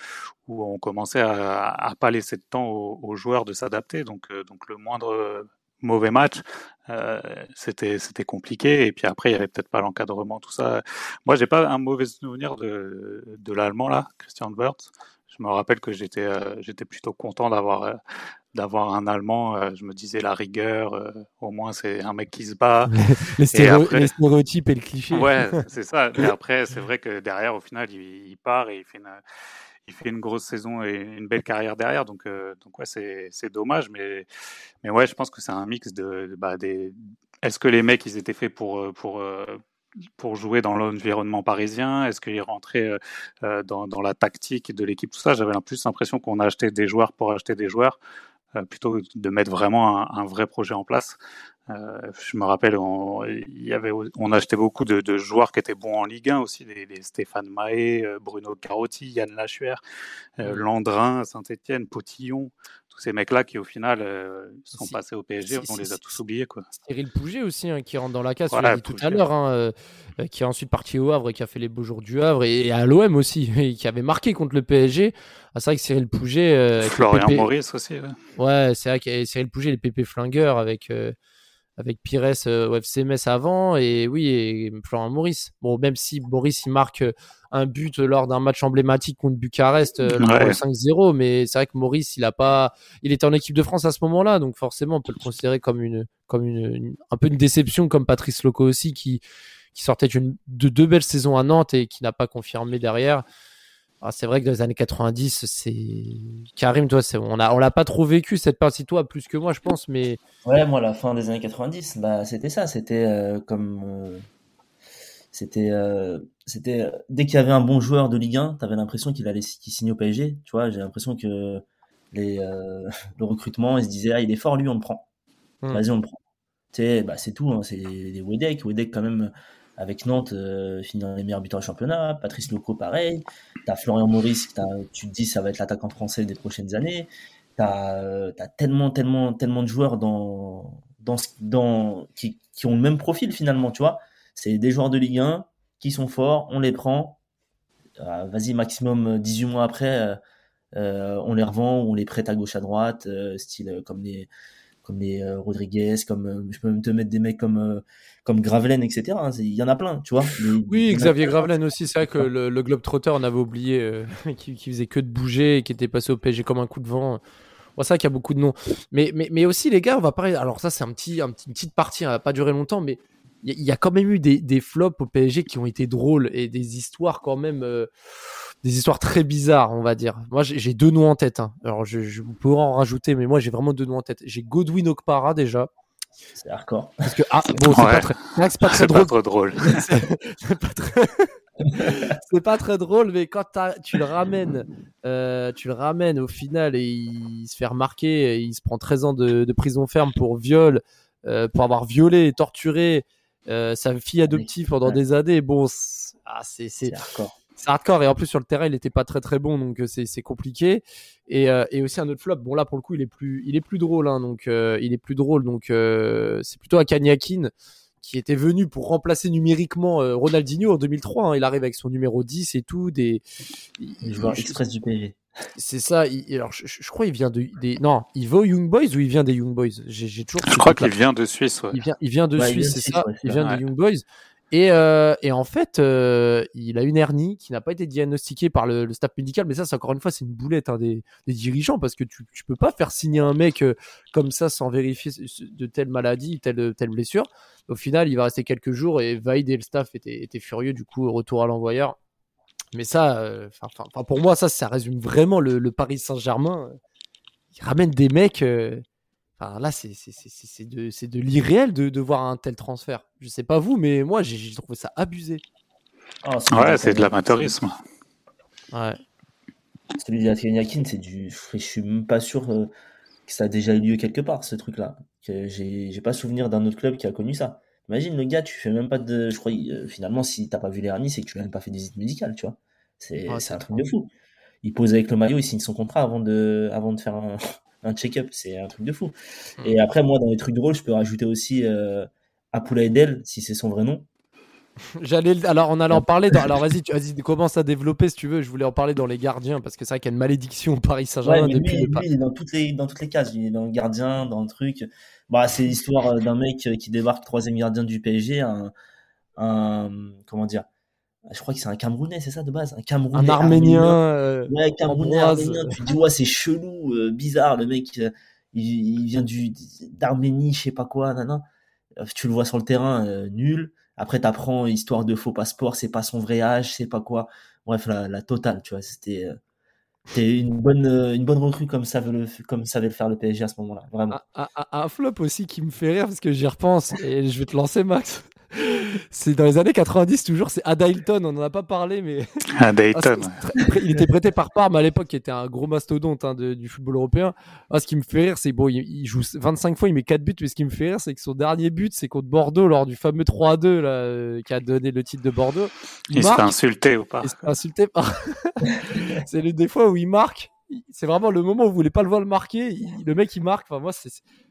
où on commençait à, à pas laisser de temps aux, aux joueurs de s'adapter. Donc donc le moindre mauvais match, euh, c'était c'était compliqué. Et puis après, il y avait peut-être pas l'encadrement, tout ça. Moi, j'ai pas un mauvais souvenir de, de l'allemand là, Christian Wirtz. Je me rappelle que j'étais euh, j'étais plutôt content d'avoir euh, d'avoir un Allemand. Je me disais la rigueur, au moins c'est un mec qui se bat. les, stéréotypes et le cliché. Ouais, c'est ça. Et après, c'est vrai que derrière, au final, il, il part et il fait une il fait une grosse saison et une belle carrière derrière. Donc, euh, donc ouais, c'est dommage. Mais, mais ouais, je pense que c'est un mix de, bah, des. Est-ce que les mecs, ils étaient faits pour, euh, pour, euh, pour jouer dans l'environnement parisien? Est-ce qu'ils rentraient dans, dans, la tactique de l'équipe Tout ça, j'avais plus l'impression qu'on a acheté des joueurs pour acheter des joueurs. plutôt que de mettre vraiment un, un, vrai projet en place. Euh, je me rappelle, on, y avait, on achetait beaucoup de, de, joueurs qui étaient bons en Ligue 1 aussi, les Stéphane Mahé, euh, Bruno Carotti, Yann Lachuer, euh, Landrin, Saint-Etienne, Potillon, tous ces mecs-là qui au final euh, sont passés au PSG, on les a tous oubliés. Quoi. Cyril Pouget aussi, hein, qui rentre dans la case, voilà, dit tout à l'heure, hein, qui est ensuite parti au Havre et qui a fait les beaux jours du Havre, et, à l'OM aussi, et qui avait marqué contre le PSG. Ah, c'est vrai que Cyril Pouget... Florian Maurice aussi. Ouais, ouais c'est vrai que Cyril Pouget, les pépés flingueurs avec avec Pires euh, au FC Metz avant et oui et Florent Maurice. Bon même si Maurice il marque euh, un but lors d'un match emblématique contre Bucarest euh, 5-0 mais c'est vrai que Maurice il a pas il était en équipe de France à ce moment-là donc forcément on peut le considérer comme une comme une, un peu une déception comme Patrice Loco aussi qui qui sortait de deux belles saisons à Nantes et qui n'a pas confirmé derrière. Ah, c'est vrai que dans les années 90, c'est Karim, toi, on a, on l'a pas trop vécu cette partie, toi, plus que moi, je pense, mais. Ouais, moi, la fin des années 90, bah, c'était ça, c'était euh, comme, euh, c'était, euh, c'était dès qu'il y avait un bon joueur de Ligue 1, t'avais l'impression qu'il allait, qu'il signe au PSG, tu vois. J'ai l'impression que les, le recrutement, il se disait, ah, il est fort, lui, on le prend. Hmm. Vas-y, on le prend. Tu sais, bah, c'est tout, hein, c'est des Wedek, Wedek quand même avec Nantes, euh, les meilleurs buteurs du championnat. Patrice Loco, pareil. Tu as Florian Maurice, tu te dis ça va être l'attaquant français des prochaines années. Tu as, tellement, tellement, tellement de joueurs dans, dans, dans, qui, qui ont le même profil finalement, tu vois. C'est des joueurs de Ligue 1 qui sont forts, on les prend. Euh, vas-y, maximum 18 mois après, euh, on les revend ou on les prête à gauche à droite, style comme les comme les Rodriguez, comme je peux même te mettre des mecs comme comme Gravelaine, etc. Hein, il y en a plein, tu vois. oui, Xavier Gravelaine aussi, c'est vrai que le, le Globe Trotter, on avait oublié, qui, qui, faisait que de bouger et qui était passé au PSG comme un coup de vent. c'est vrai qu'il y a beaucoup de noms. Mais, mais, mais aussi, les gars, on va parler. Alors, ça, c'est un petit, un petit, une petite partie, va pas durer longtemps, mais il y, a quand même eu des, des, flops au PSG qui ont été drôles et des histoires quand même. des histoires très bizarres, on va dire. Moi, j'ai deux noms en tête. Hein. Alors, je, je pourrais en rajouter, mais moi, j'ai vraiment deux noms en tête. J'ai Godwin Okpara déjà. C'est hardcore. Parce que, ah, bon, c'est pas très, c'est pas très drôle. Pas drôle. c'est pas très. c'est pas très drôle, mais quand tu le ramènes, euh, tu le ramènes au final et il se fait remarquer, il se prend 13 ans de, de prison ferme pour viol, euh, pour avoir violé et torturé euh, sa fille adoptive pendant des années. Bon, ah, c'est c'est hardcore. c'est hardcore. Et en plus sur le terrain il n'était pas très très bon donc euh, c'est compliqué. Et, euh, et, aussi un autre flop. Bon là pour le coup il est plus il est plus drôle hein, donc euh, il est plus drôle. Donc c'est plutôt Akanyakin qui était venu pour remplacer numériquement Ronaldinho en 2003 hein. il arrive avec son numéro 10 et tout des joueur express du PSG c'est ça alors je, crois il vient de des non il va aux Young Boys ou il vient des Young Boys? J'ai toujours je crois qu'il vient de Suisse ouais. il vient il vient de Suisse c'est ça il vient des Young Boys et, euh, et, en fait, euh, il a une hernie qui n'a pas été diagnostiquée par le, le staff médical, mais ça, c'est encore une fois, c'est une boulette hein, des, des, dirigeants parce que tu, tu peux pas faire signer un mec euh, comme ça sans vérifier de telle maladie, telle, telle blessure. Au final, il va rester quelques jours et Vaid et le staff étaient, étaient furieux du coup, retour à l'envoyeur. Mais ça, euh, enfin, pour moi, ça, ça résume vraiment le, le Paris Saint-Germain. Il ramène des mecs là, c'est de, de l'irréel de, de, voir un tel transfert. Je sais pas vous, mais moi, j'ai trouvé ça abusé. Oh, ouais, c'est de l'amateurisme. Ouais. Celui d'Atrianiakin, c'est du. Je suis même pas sûr euh, que ça a déjà eu lieu quelque part, ce truc-là. J'ai pas souvenir d'un autre club qui a connu ça. Imagine le gars, tu fais même pas de. Je crois, euh, finalement, si t'as pas vu les c'est que tu n'as même pas fait des visites médicales, tu vois. C'est un truc de fou. Il pose avec le maillot, il signe son contrat avant de, avant de faire un, un check-up, c'est un truc de fou. Hmm. Et après, moi, dans les trucs drôles, je peux rajouter aussi euh, Apula Edel, si c'est son vrai nom. J'allais, alors on allait en parler. Dans, alors vas-y, commence à développer si tu veux. Je voulais en parler dans les gardiens parce que c'est vrai qu'il y a une malédiction au Paris Saint-Germain depuis. Lui, il est dans toutes les dans toutes les cases. Il est dans le gardien, dans le truc. Bah, c'est l'histoire euh, d'un mec euh, qui débarque troisième gardien du PSG, un, un comment dire, je crois que c'est un Camerounais, c'est ça de base? Un Camerounais. Un Arménien. Euh, ouais, Camerounais, Arménien. Tu dis, ouais, c'est chelou, euh, bizarre, le mec, il, vient du d'Arménie, je sais pas quoi, nan, Tu le vois sur le terrain, nul. Après, t'apprends histoire de faux passeport, c'est pas son vrai âge, c'est pas quoi. Bref, la, la totale, tu vois, c'était. C'était une bonne, une bonne recrue comme ça, veut le, comme savait le faire le PSG à ce moment-là, vraiment. Un, un, flop aussi qui me fait rire parce que j'y repense et je vais te lancer, Max c'est dans les années 90 toujours, c'est Adailton, on n'en a pas parlé, mais. Adailton. il était prêté par Parme à l'époque, qui était un gros mastodonte hein, du football européen. Ah, ce qui me fait rire, c'est bon, il, joue 25 fois, il met 4 buts, mais ce qui me fait rire, c'est que son dernier but, c'est contre Bordeaux lors du fameux 3-2 là, euh, qui a donné le titre de Bordeaux. Il, s'est insulté ou pas Il s'est insulté par. c'est l'une des fois où il marque. C'est vraiment le moment où vous voulez pas le voir le marquer. le mec, il marque. Enfin, moi, c'est.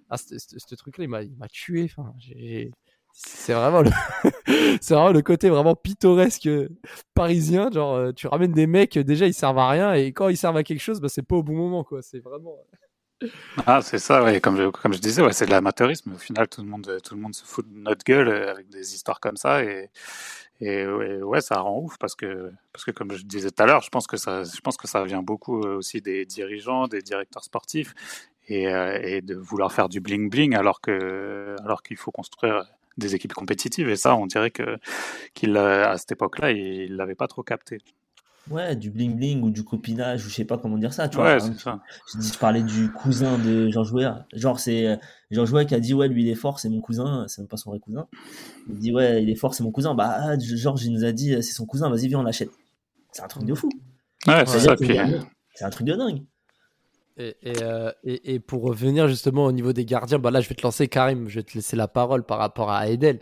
Ah, ce truc-là, il m'a tué. Enfin, j'ai c'est vraiment le c'est vraiment le côté vraiment pittoresque euh, parisien. Genre euh, tu ramènes des mecs déjà ils servent à rien et quand ils servent à quelque chose bah c'est pas au bon moment quoi. C'est vraiment ah c'est ça ouais. Comme je, comme je disais ouais c'est de l'amateurisme. Au final tout le monde tout le monde se fout de notre gueule euh, avec des histoires comme ça et et ouais, ça rend ouf parce que parce que comme je disais tout à l'heure je pense que ça je pense que ça vient beaucoup aussi des dirigeants des directeurs sportifs et, et de vouloir faire du bling bling alors que alors qu'il faut construire des équipes compétitives. Et ça, on dirait que qu'il à cette époque-là, il l'avait pas trop capté. Ouais, du bling bling ou du copinage ou je sais pas comment dire ça. Tu ouais, vois, ça. Je, je, parlais du cousin de Jean Jouer. Genre c'est euh, Jean Jouer qui a dit ouais lui il est fort, c'est mon cousin, c'est même pas son vrai cousin. Il dit ouais il est fort, c'est mon cousin. Bah ah, Georges il nous a dit c'est son cousin, vas-y viens on l'achète. C'est un truc de fou. Ouais, c'est ça. C'est un truc de dingue. Euh, et, et, pour revenir justement au niveau des gardiens, bah là je vais te lancer Karim, je vais te laisser la parole par rapport à Edel.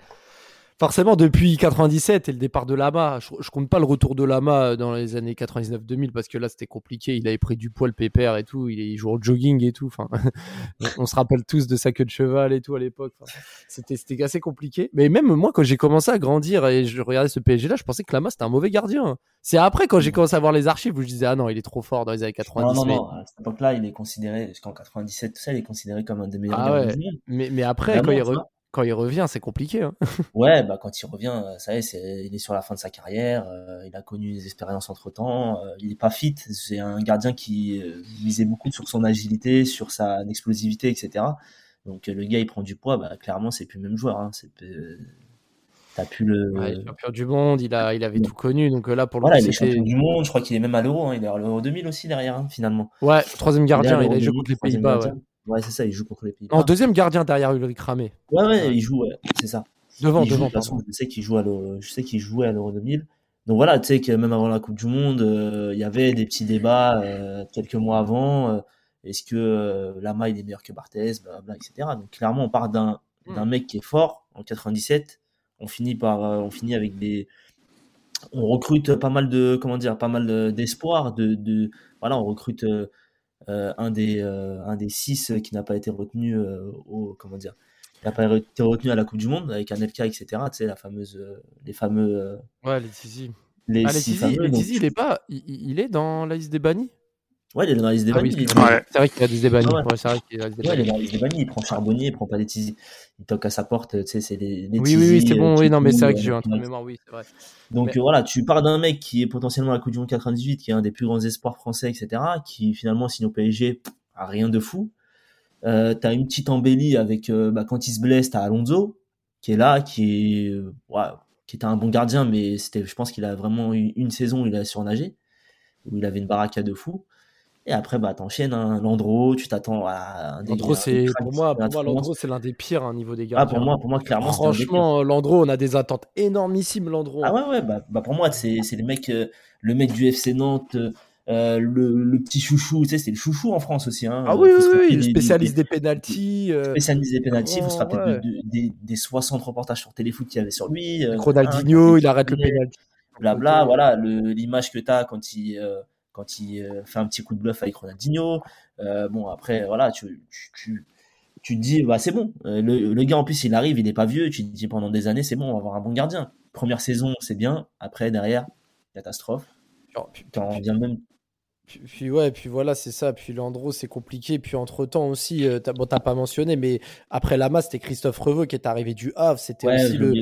Forcément, depuis 97 et le départ de Lama, je, je compte pas le retour de Lama dans les années 99-2000 parce que là c'était compliqué. Il avait pris du poids le pépère et tout. Il, il joue au jogging et tout. Enfin, on se rappelle tous de sa queue de cheval et tout à l'époque. Enfin, c'était c'était assez compliqué. Mais même moi, quand j'ai commencé à grandir et je regardais ce PSG là, je pensais que Lama c'était un mauvais gardien. C'est après quand j'ai commencé à voir les archives où je disais ah non, il est trop fort dans les années 90. Non, non, non. À cette époque-là, il est considéré, jusqu'en 97, tout ça, il est considéré comme un des meilleurs Ah gardiens ouais. Mais, mais après, Vraiment, quand il, re-. Quand il revient, c'est compliqué. Hein. Ouais, bah quand il revient, euh, ça y est, il est sur la fin de sa carrière, euh, il a connu des expériences entre temps, il est pas fit, c'est un gardien qui euh, misait beaucoup sur son agilité, sur sa explosivité, etc. Donc euh, le gars il prend du poids, bah clairement c'est plus le même joueur, hein. c'est euh, t'as plus le Ouais, il est champion du monde, il, a, il avait tout connu. Donc euh, là, pour le voilà, coup, il est champion du monde, je crois qu'il est même à l'Euro, hein. il est à l'Euro 2000 aussi derrière hein, finalement. Ouais, troisième gardien, il a joué 2000, contre les Pays-Bas. Ouais. Ouais, c'est ça, il joue contre les Pays-Bas. En deuxième gardien derrière Ulrich Ramé. Ouais, ouais, il joue, ouais, c'est ça. Devant, il joue, devant, de toute façon, je sais qu'il joue à l'Euro, je sais qu'il jouait à l'Euro 2000. Donc voilà, tu sais que même avant la Coupe du Monde, euh, il y avait des petits débats euh, quelques mois avant. euh, Est-ce que Lama il est meilleur que Barthez, blablabla, etc. Donc clairement, on part d'un Hmm. d'un mec qui est fort en 97. On finit par, on finit avec des, on recrute pas mal de, comment dire, pas mal de- d'espoir. De, de, voilà, on recrute un des, euh, un des six qui n'a pas été retenu euh, au, comment dire, qui n'a pas été retenu à la Coupe du Monde avec Anelka, etc. Tu sais, la fameuse, euh, les fameux, euh, Ouais, les Tizi. les Ah, les six Tizi, fameux. les donc- Tizi, il est pas. Il- il est dans la liste des bannis? Ouais, il est dans la liste des Ah oui, bannis. il est- c'est vrai. Ouais. C'est vrai qu'il y a des débannis. Ah ouais. Ouais, c'est vrai qu'il y a des Ouais, il est dans la liste des bannis. Il prend Charbonnier, il prend pas les Tizi. Il toque à sa porte, tu sais, c'est les, les Oui, oui, c'est bon. euh, Oui, non, mais c'est vrai que j'ai eu euh, un truc de mémoire. Oui, c'est vrai. Donc Mais- euh, voilà, tu pars d'un mec qui est potentiellement à la Coupe du Monde 98, qui est un des plus grands espoirs français, etc., qui finalement signe au PSG a rien de fou. Euh, t'as une petite embellie avec euh, bah, quand il se blesse, t'as Alonso qui est là, qui est euh, ouais, qui était un bon gardien, mais c'était, je pense qu'il a vraiment eu une saison où il a surnagé, où il avait une baraka de fou. Et après, bah t'enchaînes un Landreau, tu t'attends à un un c'est pour moi, de la pour moi, France. Landreau, c'est l'un des pires hein, niveau des Ah gardiens. pour moi, pour moi clairement. Franchement, Landreau, on a des attentes énormissimes, Landreau. Ah ouais, ouais, bah, bah pour moi, c'est c'est les mecs, euh, le mec du FC Nantes, euh, le, le petit chouchou, tu sais, c'est le chouchou en France aussi. Hein. Ah oui, oui, oui, rappeler oui, des- spécialiste des, des pénalties. euh, spécialiste des pénalties, il faut se rappeler Ouais. de- de- des, des 60 reportages sur Téléfoot qu'il y avait sur lui. euh, Ronaldinho, il arrête le pénalty. Blabla, voilà, l'image que tu as quand il, euh, quand il euh, fait un petit coup de bluff avec Ronaldinho. Euh, bon, après, voilà, tu, tu, tu, tu te dis, bah, c'est bon. Euh, Le, le gars, en plus, il arrive, il est pas vieux. Tu te dis pendant des années, c'est bon, on va avoir un bon gardien. Première saison, c'est bien. Après, derrière, catastrophe. Puis, T'en viens même. Puis- puis ouais, puis voilà, c'est ça. Puis Landreau, c'est compliqué. Puis entre temps aussi, euh, t'as, bon, t'as pas mentionné, mais après Lama, c'était Christophe Reveux qui est arrivé du Havre. C'était Ouais, aussi le,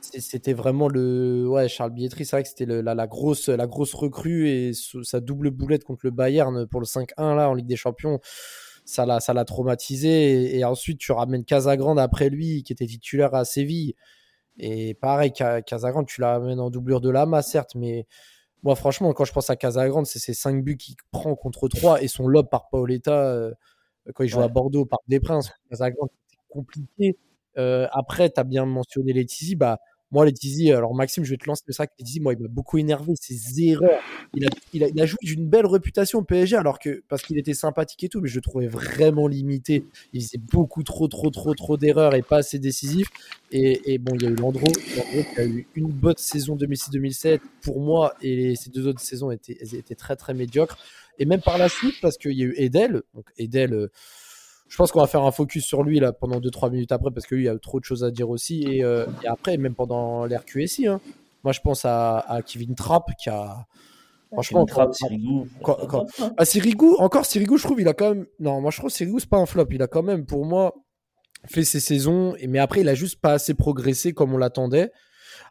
c'était vraiment le, ouais, Charles Bietri, c'est vrai que c'était le- la, la grosse, la grosse recrue et sa double boulette contre le Bayern pour le 5-1 là en Ligue des Champions. Ça l'a, ça l'a traumatisé. Et, et ensuite, tu ramènes Casagrande après lui, qui était titulaire à Séville. Et pareil, Ca- Casagrande, tu l'amènes en doublure de Lama, certes, mais moi, franchement, quand je pense à Casagrande, c'est ces 5 buts qu'il prend contre 3 et son lob par Paoletta euh, quand il joue Ouais. à Bordeaux, par des Princes. Casagrande, c'était compliqué. Euh, après, tu as bien mentionné les Tizi. Bah, moi, les Tizi, alors Maxime, je vais te lancer le sac. Les Tizi, moi, il m'a beaucoup énervé. Ses erreurs. Il a, joué d'une belle réputation au PSG, alors que, parce qu'il était sympathique et tout, mais je le trouvais vraiment limité. Il faisait beaucoup trop, trop, trop, trop d'erreurs et pas assez décisif. Et, bon, il y a eu Landreau. Landreau qui a eu une bonne saison 2006-2007 pour moi, et ces deux autres saisons étaient très, très médiocres. Et même par la suite, parce qu'il y a eu Edel. Donc, Edel, euh, je pense qu'on va faire un focus sur lui là pendant 2-3 minutes après parce que lui il y a trop de choses à dire aussi et, euh, et après même pendant l'RQSI hein. moi je pense à, à Kevin Trapp qui a franchement Trapp, Sirigu. quand- quand- à Sirigu encore Sirigu je trouve il a quand même non moi je trouve Sirigu c'est pas un flop il a quand même pour moi fait ses saisons mais après il a juste pas assez progressé comme on l'attendait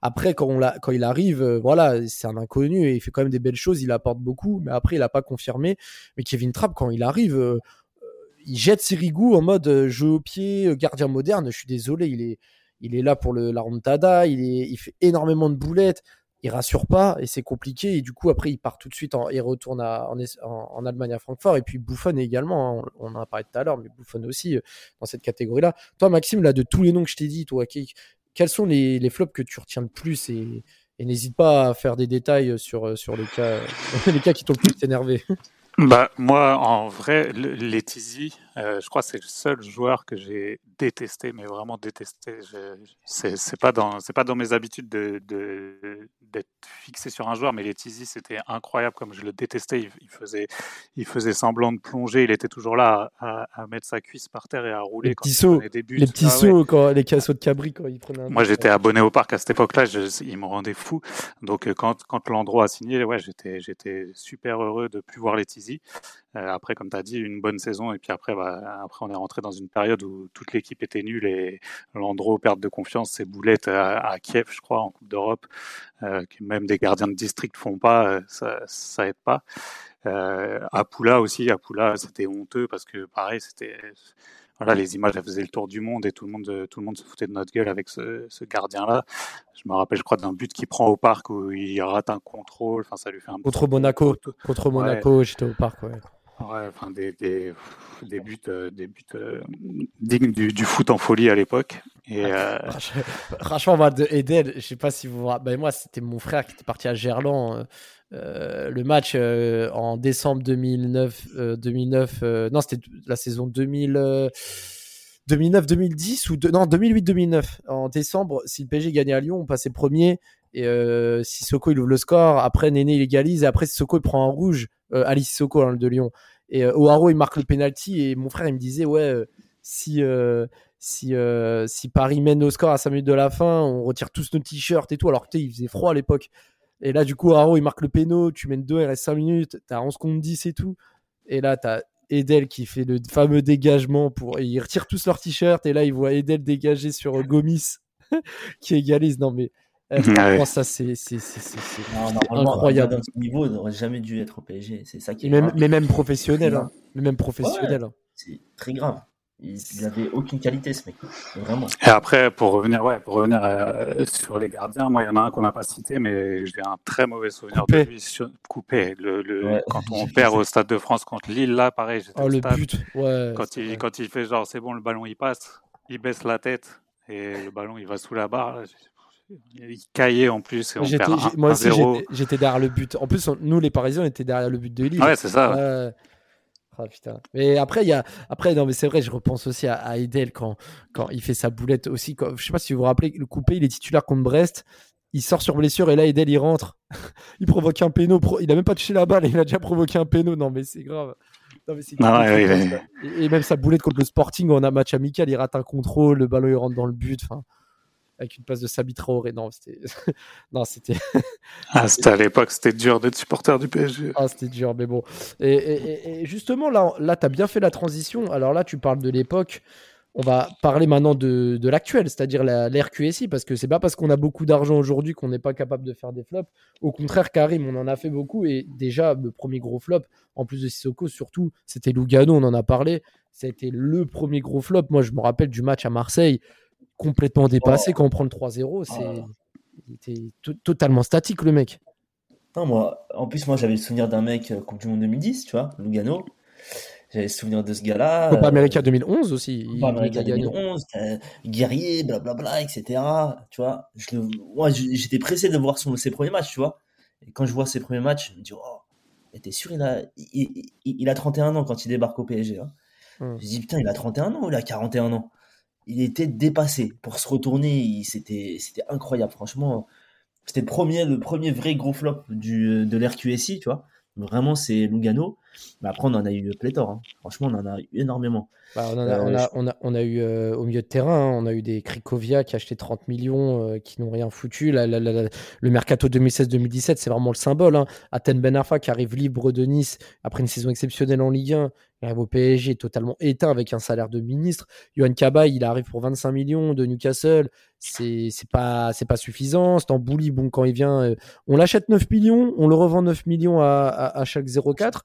après quand on l'a quand il arrive euh, voilà c'est un inconnu et il fait quand même des belles choses il apporte beaucoup mais après il a pas confirmé mais Kevin Trapp quand il arrive euh, il jette Sirigu en mode euh, jeu au pied, euh, gardien moderne. Je suis désolé, il est, il est là pour le, la remontada, il, est, il fait énormément de boulettes, il rassure pas et c'est compliqué. Et du coup, après, il part tout de suite, il retourne en, en- Allemagne à Francfort. Et puis Buffon également, hein, on, en a parlé tout à l'heure, mais Buffon aussi euh, dans cette catégorie-là. Toi, Maxime, là, de tous les noms que je t'ai dit, toi, qui- quels sont les, les flops que tu retiens le plus et, et n'hésite pas à faire des détails sur, sur les, cas, les cas qui t'ont le plus énervé? Bah, moi, en vrai, le- les Tizi, je crois que c'est le seul joueur que j'ai détesté, mais vraiment détesté. C'est pas dans c'est pas dans mes habitudes de d'être fixé sur un joueur, mais Letizy c'était incroyable comme je le détestais. Il, faisait il faisait semblant de plonger, il était toujours là à, mettre sa cuisse par terre et à rouler. Les petits sauts, les petits ah sauts quand les cassauds de Cabri quand il prenait. Un Moi j'étais abonné au parc à cette époque-là, il me rendait fou. Donc quand quand l'endroit a signé, ouais j'étais j'étais super heureux de plus voir Letizy. Euh, après, comme tu as dit, une bonne saison. Et puis après, après, on est rentré dans une période où toute l'équipe était nulle et Landreau, perte de confiance, ses boulettes à, Kiev, je crois, en Coupe d'Europe, euh, que même des gardiens de district font pas, euh, ça, ça aide pas. Euh, à Poula aussi, à Poula, c'était honteux parce que pareil, c'était voilà, les images elles faisaient le tour du monde et tout le monde, tout le monde se foutait de notre gueule avec ce, ce gardien-là. Je me rappelle, je crois, d'un but qu'il prend au parc où il rate un contrôle. Enfin, ça lui fait un contre Monaco. Contre Monaco, j'étais au parc. Ouais. Ouais, enfin des, des, des buts, euh, des buts euh, dignes du, du, foot en folie à l'époque. Et euh... franchement, moi, de Edel, je sais pas si vous. Ben, moi, c'était mon frère qui était parti à Gerland. Euh, euh le match en décembre 2009, 2009 non, c'était la saison 2000. 2009-2010 ou de, non 2008-2009 en décembre si le PSG gagnait à Lyon on passait premier et euh, Sissoko il ouvre le score. Après Néné il égalise. Et après Sissoko il prend un rouge euh, Ali Sissoko hein, de Lyon. Et euh, il marque le penalty. Et mon frère il me disait ouais euh, si euh, si si Paris mène au score à 5 minutes de la fin on retire tous nos t-shirts et tout. Alors que il faisait froid à l'époque. Et là du coup O'Haro il marque le péno. Tu mènes 2 il reste 5 minutes. T'as 11 contre 10 et tout. Et là t'as Edel qui fait le fameux dégagement pour ils retirent tous leurs t-shirts. Et là ils voient Edel dégager sur Gomis qui égalise. Non mais ah ça, c'est incroyable. Dans ce niveau, il n'aurait jamais dû être au PSG. C'est ça qui est même, Mais même professionnel. Hein. Mais même professionnel. Hein. C'est très grave. Il n'avait aucune qualité, ce mec. Vraiment. Et après, pour revenir, ouais, pour revenir euh, sur les gardiens, moi, il y en a un qu'on n'a pas cité, mais j'ai un très mauvais souvenir de lui. Sur... Coupé. Le, le... Quand on perd au Stade de France contre Lille, là, pareil. Oh, le but. Ouais, quand, il, quand il fait genre, c'est bon, le ballon, il passe, il baisse la tête et le ballon, il va sous la barre. Là, il caillait en plus. Et on perd un, moi aussi, j'étais derrière le but. En plus, nous, les Parisiens, on était derrière le but de Lille. Ouais, c'est ça. Ah, putain. Mais après, il y a... après, non, mais c'est vrai, je repense aussi à, à Edel quand, quand il fait sa boulette aussi. Quand... Je sais pas si vous vous rappelez, le coupé, il est titulaire contre Brest. Il sort sur blessure et là, Edel, il rentre. il provoque un péno. Il a même pas touché la balle, il a déjà provoqué un péno. Non, mais c'est grave. Non, mais et, même sa boulette contre le Sporting, on a match amical, il rate un contrôle, le ballon il rentre dans le but. Enfin, avec une passe de Sabi Traoré. Non, c'était. non, c'était. ah, c'était à l'époque, c'était dur d'être supporter du PSG. Ah, c'était dur, mais bon. Et, justement, là, là tu as bien fait la transition. Alors là, tu parles de l'époque. On va parler maintenant de, de l'actuel, c'est-à-dire l'RQSI, parce que c'est pas parce qu'on a beaucoup d'argent aujourd'hui qu'on n'est pas capable de faire des flops. Au contraire, Karim, on en a fait beaucoup. Et déjà, le premier gros flop, en plus de Sissoko, surtout, c'était Lugano, on en a parlé. Été le premier gros flop. Moi, je me rappelle du match à Marseille complètement dépassé. Oh. Quand on prend le 3-0, c'est oh. était totalement statique, le mec. Non, moi, en plus, moi, j'avais le souvenir d'un mec euh, Coupe du Monde 2010, tu vois, Lugano. J'avais le souvenir de ce gars-là. Coupe América 2011 aussi. Coupe América 2011, guerrier, blablabla, etc. Tu vois, je le... moi, j'étais pressé de voir son, ses premiers matchs, tu vois. Et quand je vois ses premiers matchs, je me dis, oh, t'es sûr, il a, il, il, a 31 ans quand il débarque au PSG. Hein. Hum. Je me dis, putain, il a 31 ans ou il a 41 ans il était dépassé. Pour se retourner, c'était incroyable. Franchement, c'était le premier, le premier vrai gros flop du, de l'RQSI, tu vois. Vraiment, c'est Lugano. Mais après, on en a eu pléthore. Hein. Franchement, on en a eu énormément. Bah, on, a, eu euh, au milieu de terrain, hein, on a eu des Krikovia qui a acheté 30 millions, euh, qui n'ont rien foutu. le mercato 2016-2017, c'est vraiment le symbole. Hein. Athènes Ben Arfa qui arrive libre de Nice après une saison exceptionnelle en Ligue 1. Arrive au PSG totalement éteint avec un salaire de ministre. Johan Cabaye, il arrive pour 25 millions de Newcastle. C'est pas, pas suffisant. Stambouli, bon, quand il vient, euh, on l'achète 9 millions, on le revend 9 millions à, à chaque 0,4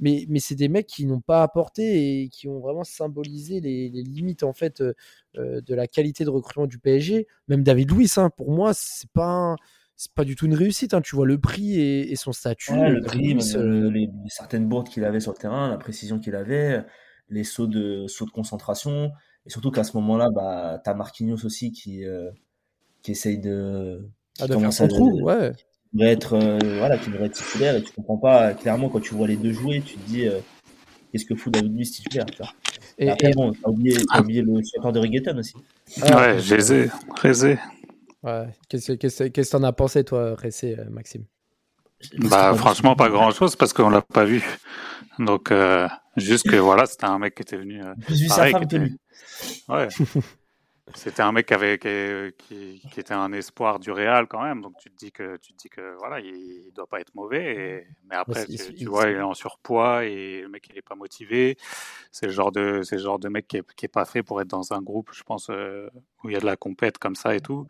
mais, mais c'est des mecs qui n'ont pas apporté et qui ont vraiment symbolisé les, limites en fait euh, euh, de la qualité de recrutement du PSG. Même David Luiz, hein, pour moi, c'est pas c'est pas du tout une réussite. Hein. Tu vois le prix et, et son statut. le prix, euh, les, certaines bourdes qu'il avait sur le terrain, la précision qu'il avait, les sauts de sauts de concentration, et surtout qu'à ce moment-là, bah, t'as Marquinhos aussi qui qui essaye de qui ah, de faire son trou, ouais être, euh, voilà, qui devrait être titulaire et tu comprends pas clairement quand tu vois les deux jouer, tu te dis, euh, qu'est-ce que fout David Luiz titulaire tu vois. Et, après, bon, t'as oublié, as oublié le chanteur de reggaeton aussi. Ah, ouais, Rézé. Rézé. Ouais. Qu'est-ce que t'en as pensé, toi, Rézé, Maxime? Bah, franchement, pas grand chose parce qu'on l'a pas vu. Donc, euh, juste que voilà, c'était un mec qui était venu. Euh, pareil, sa femme Ouais. c'était un mec qui, avait, qui, qui, était un espoir du Real quand même. Donc, tu te dis que, tu te dis que voilà, il, doit pas être mauvais. Mais après, tu, vois, il est en surpoids et le mec, il est pas motivé. C'est le genre de, c'est genre de mec qui est, qui est, pas fait pour être dans un groupe, je pense, euh, où il y a de la compète comme ça et tout.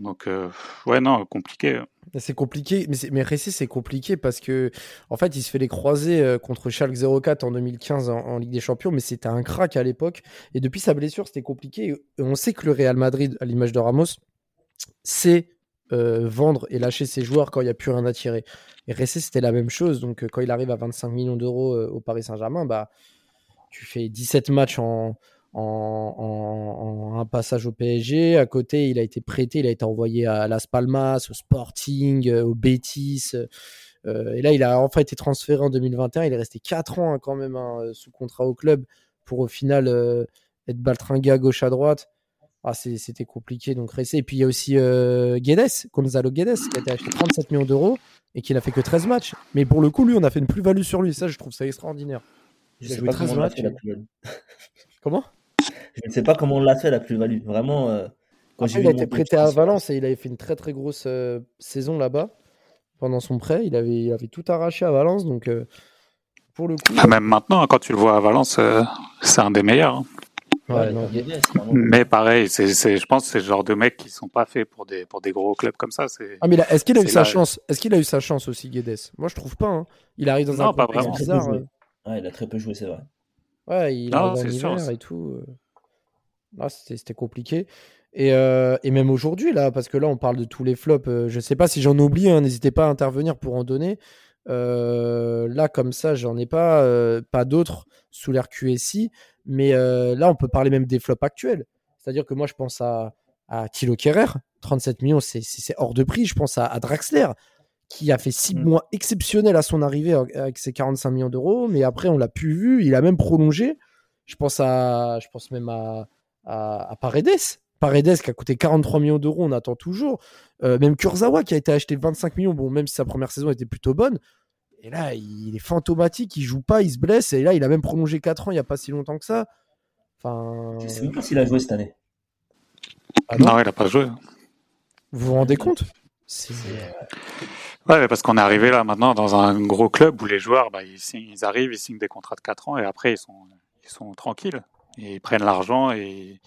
Donc, euh, ouais, non, compliqué. C'est compliqué, mais, mais c'est compliqué parce que, en fait, il se fait les croiser euh, contre Schalke 04 en 2015 en, Ligue des Champions, mais c'était un crack à l'époque. Et depuis sa blessure, c'était compliqué. On sait que le Real Madrid, à l'image de Ramos, sait euh, vendre et lâcher ses joueurs quand il n'y a plus rien à tirer. Et Récé, c'était la même chose. Donc, quand il arrive à 25 millions d'euros au Paris Saint-Germain, bah, tu fais 17 matchs en en, un passage au PSG. À côté, il a été prêté, il a été envoyé à Las Palmas, au Sporting, euh, au Betis. Euh, et là, il a enfin été transféré en 2021. Il est resté 4 ans hein, quand même hein, sous contrat au club pour au final euh, être baltringué à gauche à droite. Ah, c'était compliqué donc rester. Et puis il y a aussi Guedes, Gonzalo Guedes, qui a été acheté 37 millions d'euros et qui n'a fait que 13 matchs. Mais pour le coup, lui, on a fait une plus-value sur lui. Ça, je trouve ça extraordinaire. Il a joué 13 matchs. Comment? Je ne sais pas comment on l'a fait la plus-value. Vraiment. Euh, quand il a été prêté à Valence et il avait fait une très très grosse euh, saison là-bas pendant son prêt. Il avait, il avait tout arraché à Valence. Donc, euh, pour le coup. Ah, même maintenant, quand tu le vois à Valence, c'est un des meilleurs. Hein. mais pareil, je pense que c'est le genre de mecs qui sont pas faits pour des, pour des gros clubs comme ça. Ah, mais est-ce qu'il a eu sa chance Est-ce qu'il a eu sa chance aussi, Guedes? Moi, je trouve pas. Hein. Il arrive dans un contexte bizarre. il a très peu joué, c'est vrai. Ouais, il arrive en hiver et tout. Ah, c'était compliqué. Et, euh, et, même aujourd'hui, là, parce que là, on parle de tous les flops. Euh, je ne sais pas si j'en oublie, hein, n'hésitez pas à intervenir pour en donner. Euh, là, comme ça, j'en ai pas, pas d'autres sous l'air QSI. Mais là, on peut parler même des flops actuels. C'est-à-dire que moi, je pense à, à Thilo Kerrer, 37 millions, c'est hors de prix. Je pense à, à Draxler, qui a fait 6 mmh. mois exceptionnels à son arrivée avec ses 45 millions d'euros. Mais après, on l'a plus vu. Il a même prolongé. Je pense, à, je pense même à, à, Paredes. Paredes qui a coûté 43 millions d'euros, on attend toujours. Euh, même Kurzawa qui a été acheté 25 millions, bon, même si sa première saison était plutôt bonne. Et là, il est fantomatique, il joue pas, il se blesse. Et là, il a même prolongé 4 ans il n'y a pas si longtemps que ça. Enfin... Je sais même pas s'il a joué cette année. Ah non, il n'a pas joué. Vous vous rendez compte? Ouais, parce qu'on est arrivé là maintenant dans un gros club où les joueurs, bah, ils, ils, arrivent, ils signent des contrats de 4 ans et après ils sont, ils sont tranquilles ils prennent l'argent et,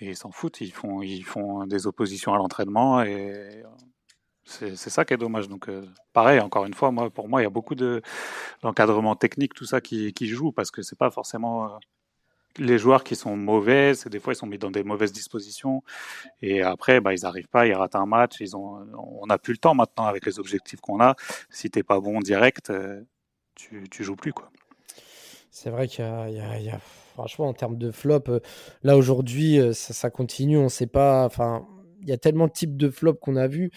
ils s'en foutent. Ils font, ils font des oppositions à l'entraînement et c'est ça qui est dommage. Donc, euh, pareil, encore une fois, moi, pour moi, il y a beaucoup de d'encadrement technique, tout ça qui, joue parce que c'est pas forcément euh, les joueurs qui sont mauvais. Des fois ils sont mis dans des mauvaises dispositions et après, bah, ils n'arrivent pas, ils ratent un match. Ils ont, on n'a plus le temps maintenant avec les objectifs qu'on a. Si t'es pas bon direct, euh, tu, tu joues plus quoi. C'est vrai qu'il y a franchement, en termes de flop, euh, là aujourd'hui, euh, ça, continue. On sait pas. Enfin, il y a tellement de types de flops qu'on a vu.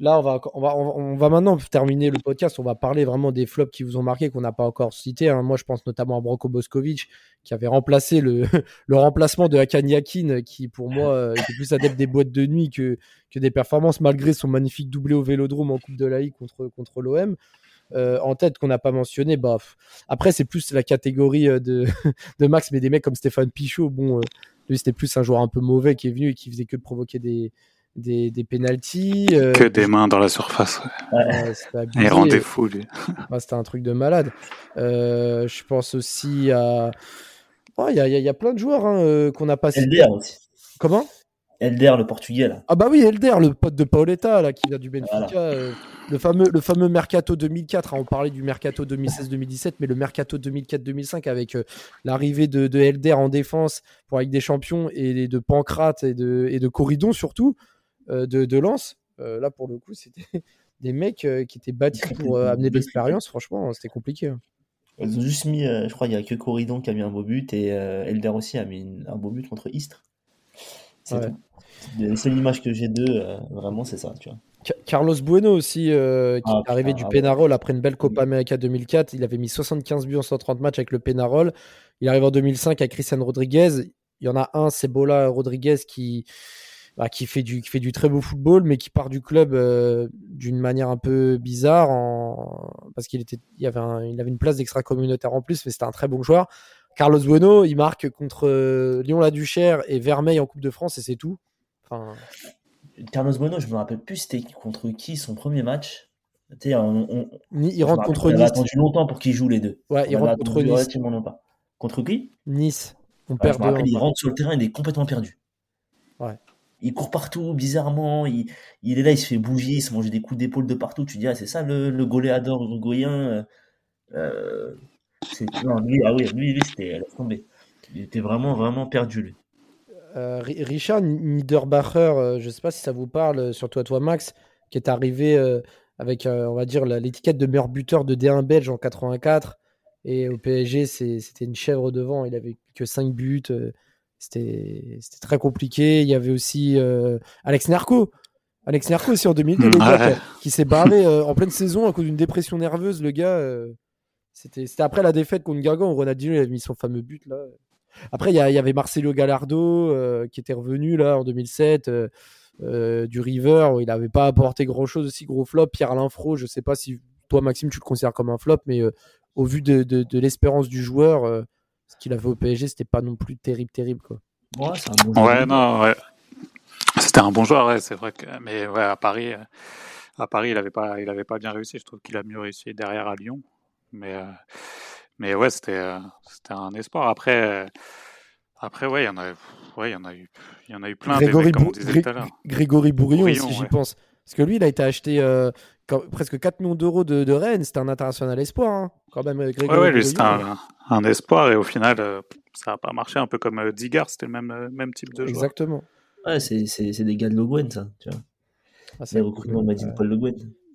Là, on va, on, va, maintenant terminer le podcast. On va parler vraiment des flops qui vous ont marqué, qu'on n'a pas encore cité. Hein. Moi, je pense notamment à Broko Boskovic, qui avait remplacé le, remplacement de Hakan Yakin, qui pour moi euh, était plus adepte des boîtes de nuit que, que des performances, malgré son magnifique doublé au vélodrome en Coupe de la Ligue contre, contre l'OM. Euh, en tête qu'on n'a pas mentionné. Bah, après, c'est plus la catégorie euh, de, de Max, mais des mecs comme Stéphane Pichot, bon, euh, lui, c'était plus un joueur un peu mauvais qui est venu et qui faisait que de provoquer des, des, des pénalties. que des mains dans la surface. Il rendait fou, lui. c'était un truc de malade. je pense aussi à. Il y, a, y, a, plein de joueurs hein, qu'on n'a pas cité. aussi. Comment? Elder, le portugais. Là. Ah bah oui, Elder, le pote de Paoletta, là, qui vient du Benfica. Euh, le, fameux, le fameux Mercato 2004. Hein, on parlait du Mercato 2016-2017, mais le Mercato 2004-2005 avec euh, l'arrivée de, de, Elder en défense pour avec des champions et de Pancrate et de, et de Corridon surtout, euh, de, de Lens. là, pour le coup, c'était des mecs qui étaient bâtis pour amener de l'expérience. Franchement, c'était compliqué. Hein. Ils ont juste mis, je crois, il n'y a que Corridon qui a mis un beau but et Elder aussi a mis un beau but contre Istres. C'est ouais. L'image que j'ai d'eux, euh, vraiment, c'est ça, tu vois. Carlos Bueno aussi, euh, qui Ah, est arrivé du ah après une belle Copa América 2004. Il avait mis 75 buts en 130 matchs avec le Penarol. Il arrive en 2005 avec Christian Rodriguez. Il y en a un, c'est Bola Rodriguez, qui, bah, qui, fait du, qui fait du très beau football, mais qui part du club euh, d'une manière un peu bizarre, en... parce qu'il était, il, avait un- il avait une place d'extra-communautaire en plus, mais c'était un très bon joueur. Carlos Bueno, il marque contre euh, Lyon-la-Duchère et Vermeil en Coupe de France, et c'est tout. Enfin, Carlos Bueno, je me rappelle plus c'était contre qui son premier match. On, on- il rentre contre Nice. attendu longtemps pour qu'il joue les deux. Ouais, il rentre contre Nice. longtemps. Contre qui? Nice. On perd je me rappelle, de il rentre sur le terrain, il est complètement perdu. Ouais. Il court partout, bizarrement. Il, il est là, il se fait bouger, il se mange des coups d'épaule de partout. Tu dis, ah, c'est ça le, le goléador uruguayen. euh, euh, non, lui, ah oui, lui, lui c'était tomber. Il était vraiment, vraiment perdu, lui. Euh, Ri- Richard Niederbacher, euh, je ne sais pas si ça vous parle, euh, surtout à toi Max, qui est arrivé euh, avec, euh, on va dire, l'étiquette de meilleur buteur de D1 belge en 84. Et au PSG, c'était une chèvre devant. Il avait que 5 buts. euh, C'était c'était très compliqué. Il y avait aussi euh, Alex Nerco. Alex Nerco aussi en 2002, le gars Ouais. qui, qui s'est barré euh, en pleine saison à cause d'une dépression nerveuse. Le gars, euh, c'était c'était après la défaite contre Guingamp où Ronaldinho il avait mis son fameux but là. Après, il y, avait Marcelo Gallardo euh, qui était revenu là en 2007 euh, euh, du River où il n'avait pas apporté grand chose aussi gros flop. Pierre Linfro, je sais pas si toi Maxime tu le considères comme un flop, mais euh, au vu de, de- de l'espérance du joueur, euh, ce qu'il a fait au PSG, c'était pas non plus terrible, terrible quoi. Ouais, c'est un bon joueur. Ouais, non, ouais. C'était un bon joueur, ouais, c'est vrai que. Mais ouais, à Paris, euh, à Paris, il avait pas, il avait pas bien réussi. Je trouve qu'il a mieux réussi derrière à Lyon. Mais, euh, mais ouais, c'était, euh, c'était un espoir. Après, euh, après, ouais, il y en a, ouais, il y en a eu, il y en a eu plein. Grégory. Grégory Bourillon, Bourillon, aussi, j'y ouais. pense. Parce que lui, il a été acheté euh, quand- presque 4 millions d'euros de, de Rennes. C'était un international espoir, hein, quand même. euh, Grégory Ouais, ouais, lui, Bourillon. c'était un, un espoir et au final, euh, ça n'a pas marché. Un peu comme euh, Digard, c'était le même, euh, même type de joueur. Exactement. Ouais, c'est, des gars de Le Guen, ça. Tu vois. Ah, c'est Les recrutements m'a dit Ouais. Paul Le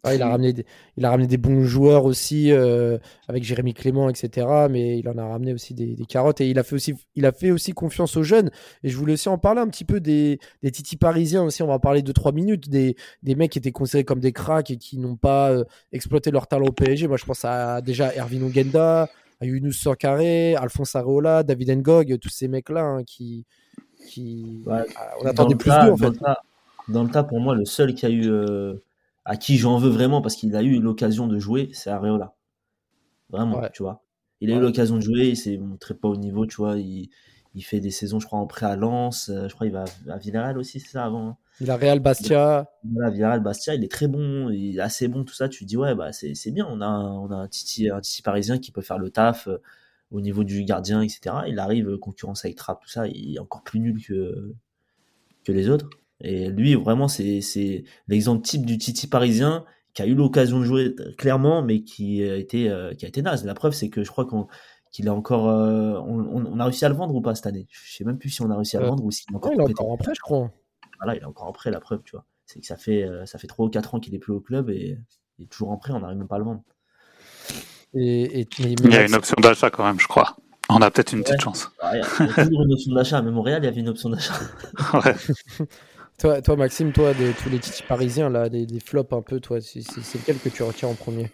Ouais, il, a ramené des, il a ramené des bons joueurs aussi, euh, avec Jérémy Clément, etc. Mais il en a ramené aussi des, des carottes. Et il a, fait aussi, il a fait aussi confiance aux jeunes. Et je voulais aussi en parler un petit peu des, des titis parisiens aussi. On va en parler de 3 minutes. Des, des mecs qui étaient considérés comme des cracks et qui n'ont pas euh, exploité leur talent au PSG. Moi, je pense à déjà Erwin Ogenda, à Younous Sankaré, Alphonse Areola, David Ngog, tous ces mecs-là hein, qui. qui... Ouais. Ah, On attendait plus d'eux, en dans fait. le tas- Dans le tas, pour moi, le seul qui a eu, euh, à qui j'en veux vraiment parce qu'il a eu l'occasion de jouer, c'est Areola. Vraiment, Ouais. tu vois. Il a eu l'occasion de jouer, il s'est montré pas au niveau, tu vois. Il, il fait des saisons, je crois, en prêt à Lens. euh, Je crois qu'il va à Villarreal aussi, c'est ça, avant. hein. Il a Real Bastia. Voilà, Villarreal, Bastia, il est très bon, il est assez bon, tout ça. Tu te dis, ouais, bah, c'est c'est bien. On a, un, on a un, titi, un titi parisien qui peut faire le taf euh, au niveau du gardien, etc. Il arrive, euh, concurrence avec Trapp, tout ça. Il est encore plus nul que, que les autres. Et lui, vraiment, c'est l'exemple type du titi parisien qui a eu l'occasion de jouer euh, clairement, mais qui a été, euh, qui a été naze. La preuve, c'est que je crois qu'on qu'il a encore. euh, on, a réussi à le vendre ou pas cette année? Je sais même plus si on a réussi à le Euh, vendre ou s'il est encore Ouais, il est encore en prêt, je crois. Voilà, il est encore en prêt, la preuve, tu vois. C'est que ça fait, euh, ça fait 3 ou 4 ans qu'il est plus au club et il est toujours en prêt, on n'arrive même pas à le vendre. Et, et- mais- Il y a une option d'achat quand même, je crois. On a peut-être une petite chance. Ah, Il y a il y a toujours une option d'achat, même au Real, il y avait une option d'achat. Ouais. Toi, toi, Maxime, toi, de tous les titis parisiens, là, des, des flops un peu, toi, c'est lequel que tu retiens en premier?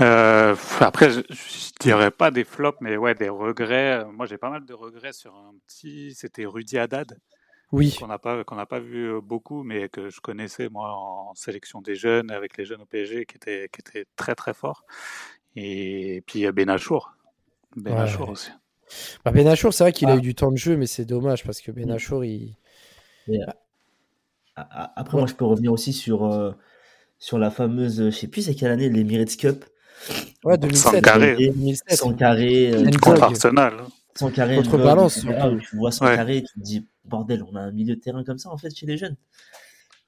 Euh, après, je, je dirais pas des flops, mais ouais, des regrets. Moi, j'ai pas mal de regrets sur un petit. C'était Rudy Haddad, Oui, qu'on n'a pas, qu'on n'a pas vu euh, beaucoup, mais que je connaissais moi en sélection des jeunes, avec les jeunes au PSG, qui était, qui était très très fort. Et puis euh, Benachour. Benachour Ouais. aussi. bah, Benachour, c'est vrai qu'il a Ah. eu du temps de jeu, mais c'est dommage parce que Benachour, il. A- Après, moi, je peux revenir aussi sur, euh, sur la fameuse, je sais plus c'est quelle année, l'Emirates Cup. Ouais, 2007. carré. 2007. Sans carré, euh. Contre Arsenal. sans carré. Contre etc., où Tu vois sans Ouais. carré, tu te dis, bordel, on a un milieu de terrain comme ça, en fait, chez les jeunes.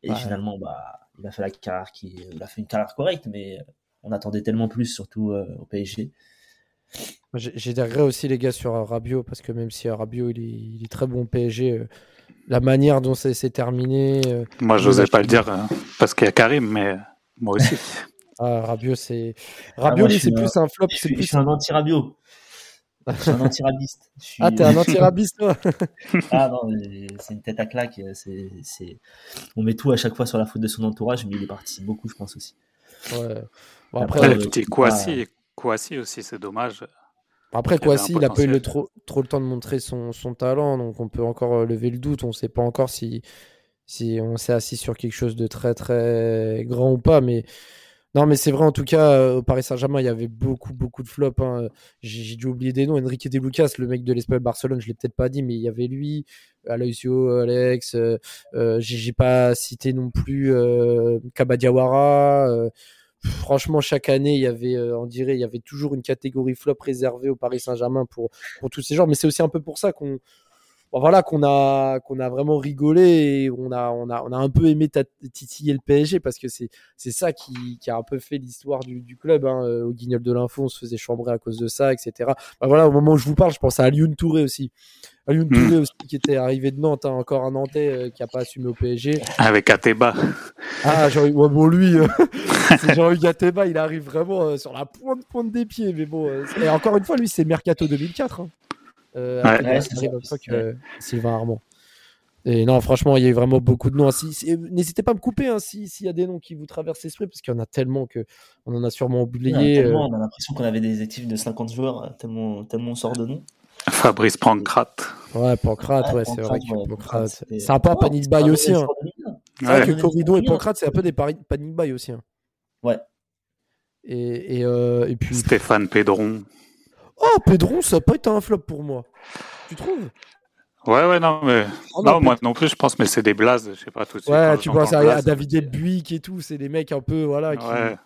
Et Ouais. finalement, bah, il a fait la carrière qui, il a fait une carrière correcte, mais on attendait tellement plus, surtout euh, au PSG. J'ai des regrets aussi, les gars, sur euh, Rabiot, parce que même si euh, Rabiot, il est, il est très bon au PSG, euh, la manière dont ça s'est terminé. euh, Moi, j'osais moi, pas je- le dire euh, parce qu'il y a Karim, mais moi aussi. ah, Rabiot, c'est. Ah, lui, je suis c'est plus un flop. Je C'est suis, je plus suis un anti-Rabiot. Je suis un antirabiste. Je suis- Ah, t'es un antirabiste, toi Ah non, c'est une tête à claque. C'est, c'est... On met tout à chaque fois sur la faute de son entourage, mais il y participe beaucoup, je pense aussi. Ouais. Bon, Après, après, euh, le petit c'est Kouassi, Kouassi aussi, c'est dommage. Après Kouassi, un il a pas eu le trop, trop le temps de montrer son, son talent, donc on peut encore euh, lever le doute. On sait pas encore si, si on s'est assis sur quelque chose de très très grand ou pas, mais non, mais c'est vrai en tout cas, euh, au Paris Saint-Germain, il y avait beaucoup beaucoup de flops. hein. J'ai dû oublier des noms. Enrique De Lucas, le mec de l'Espagnol Barcelone, je l'ai peut-être pas dit, mais il y avait lui, Aloisio, Alex. euh, j'ai j'ai pas cité non plus euh, Kabadiawara. euh, franchement, chaque année, il y avait, euh, on dirait, il y avait toujours une catégorie flop réservée au Paris Saint-Germain pour, pour tous ces genres. Mais c'est aussi un peu pour ça qu'on, bon, voilà, qu'on a, qu'on a vraiment rigolé et on a, on a, on a un peu aimé titiller le PSG parce que c'est, c'est ça qui, qui a un peu fait l'histoire du, du club. Hein. Au Guignol de l'Info, on se faisait chambrer à cause de ça, etc. Bah, voilà, au moment où je vous parle, je pense à Alioune Touré aussi. Alioune Hmm. Touré aussi qui était arrivé de Nantes, hein, encore un Nantais euh, qui a pas assumé au PSG. Avec Ateba. Ah, Jean ouais, bon, lui, euh, c'est Jean-Hugues Ateba, il arrive vraiment euh, sur la pointe, pointe des pieds. Mais bon, euh, et encore une fois, lui, c'est Mercato 2004. Hein. Euh, Ouais. C'est tant que euh, Sylvain Armand. Et non, franchement, il y a eu vraiment beaucoup de noms. Si- si- N'hésitez pas à me couper hein, si- s'il y a des noms qui vous traversent l'esprit, parce qu'il y en a tellement que on en a sûrement a oublié. euh. on a l'impression qu'on avait des effectifs de 50 joueurs, euh, tellement, tellement on sort de nom. Fabrice Pancrate. Ouais, Pancrate, Ouais, ouais, c'est vrai que ouais, Pancrate. C'est un peu un panic buy aussi. Hein. C'est vrai que et. Pancrate, c'est un peu des panic buy aussi. hein. Ouais. Et, et, euh, et puis. Stéphane Pédron. Oh, Pedron, ça pas été un flop pour moi. Tu trouves? Ouais, ouais, non, mais. Oh non, non, moi non plus, je pense, mais c'est des blazes, je sais pas tout de suite. Ouais, tu à, à ça me David Buick et tout, c'est des mecs un peu, voilà, qui... Ouais,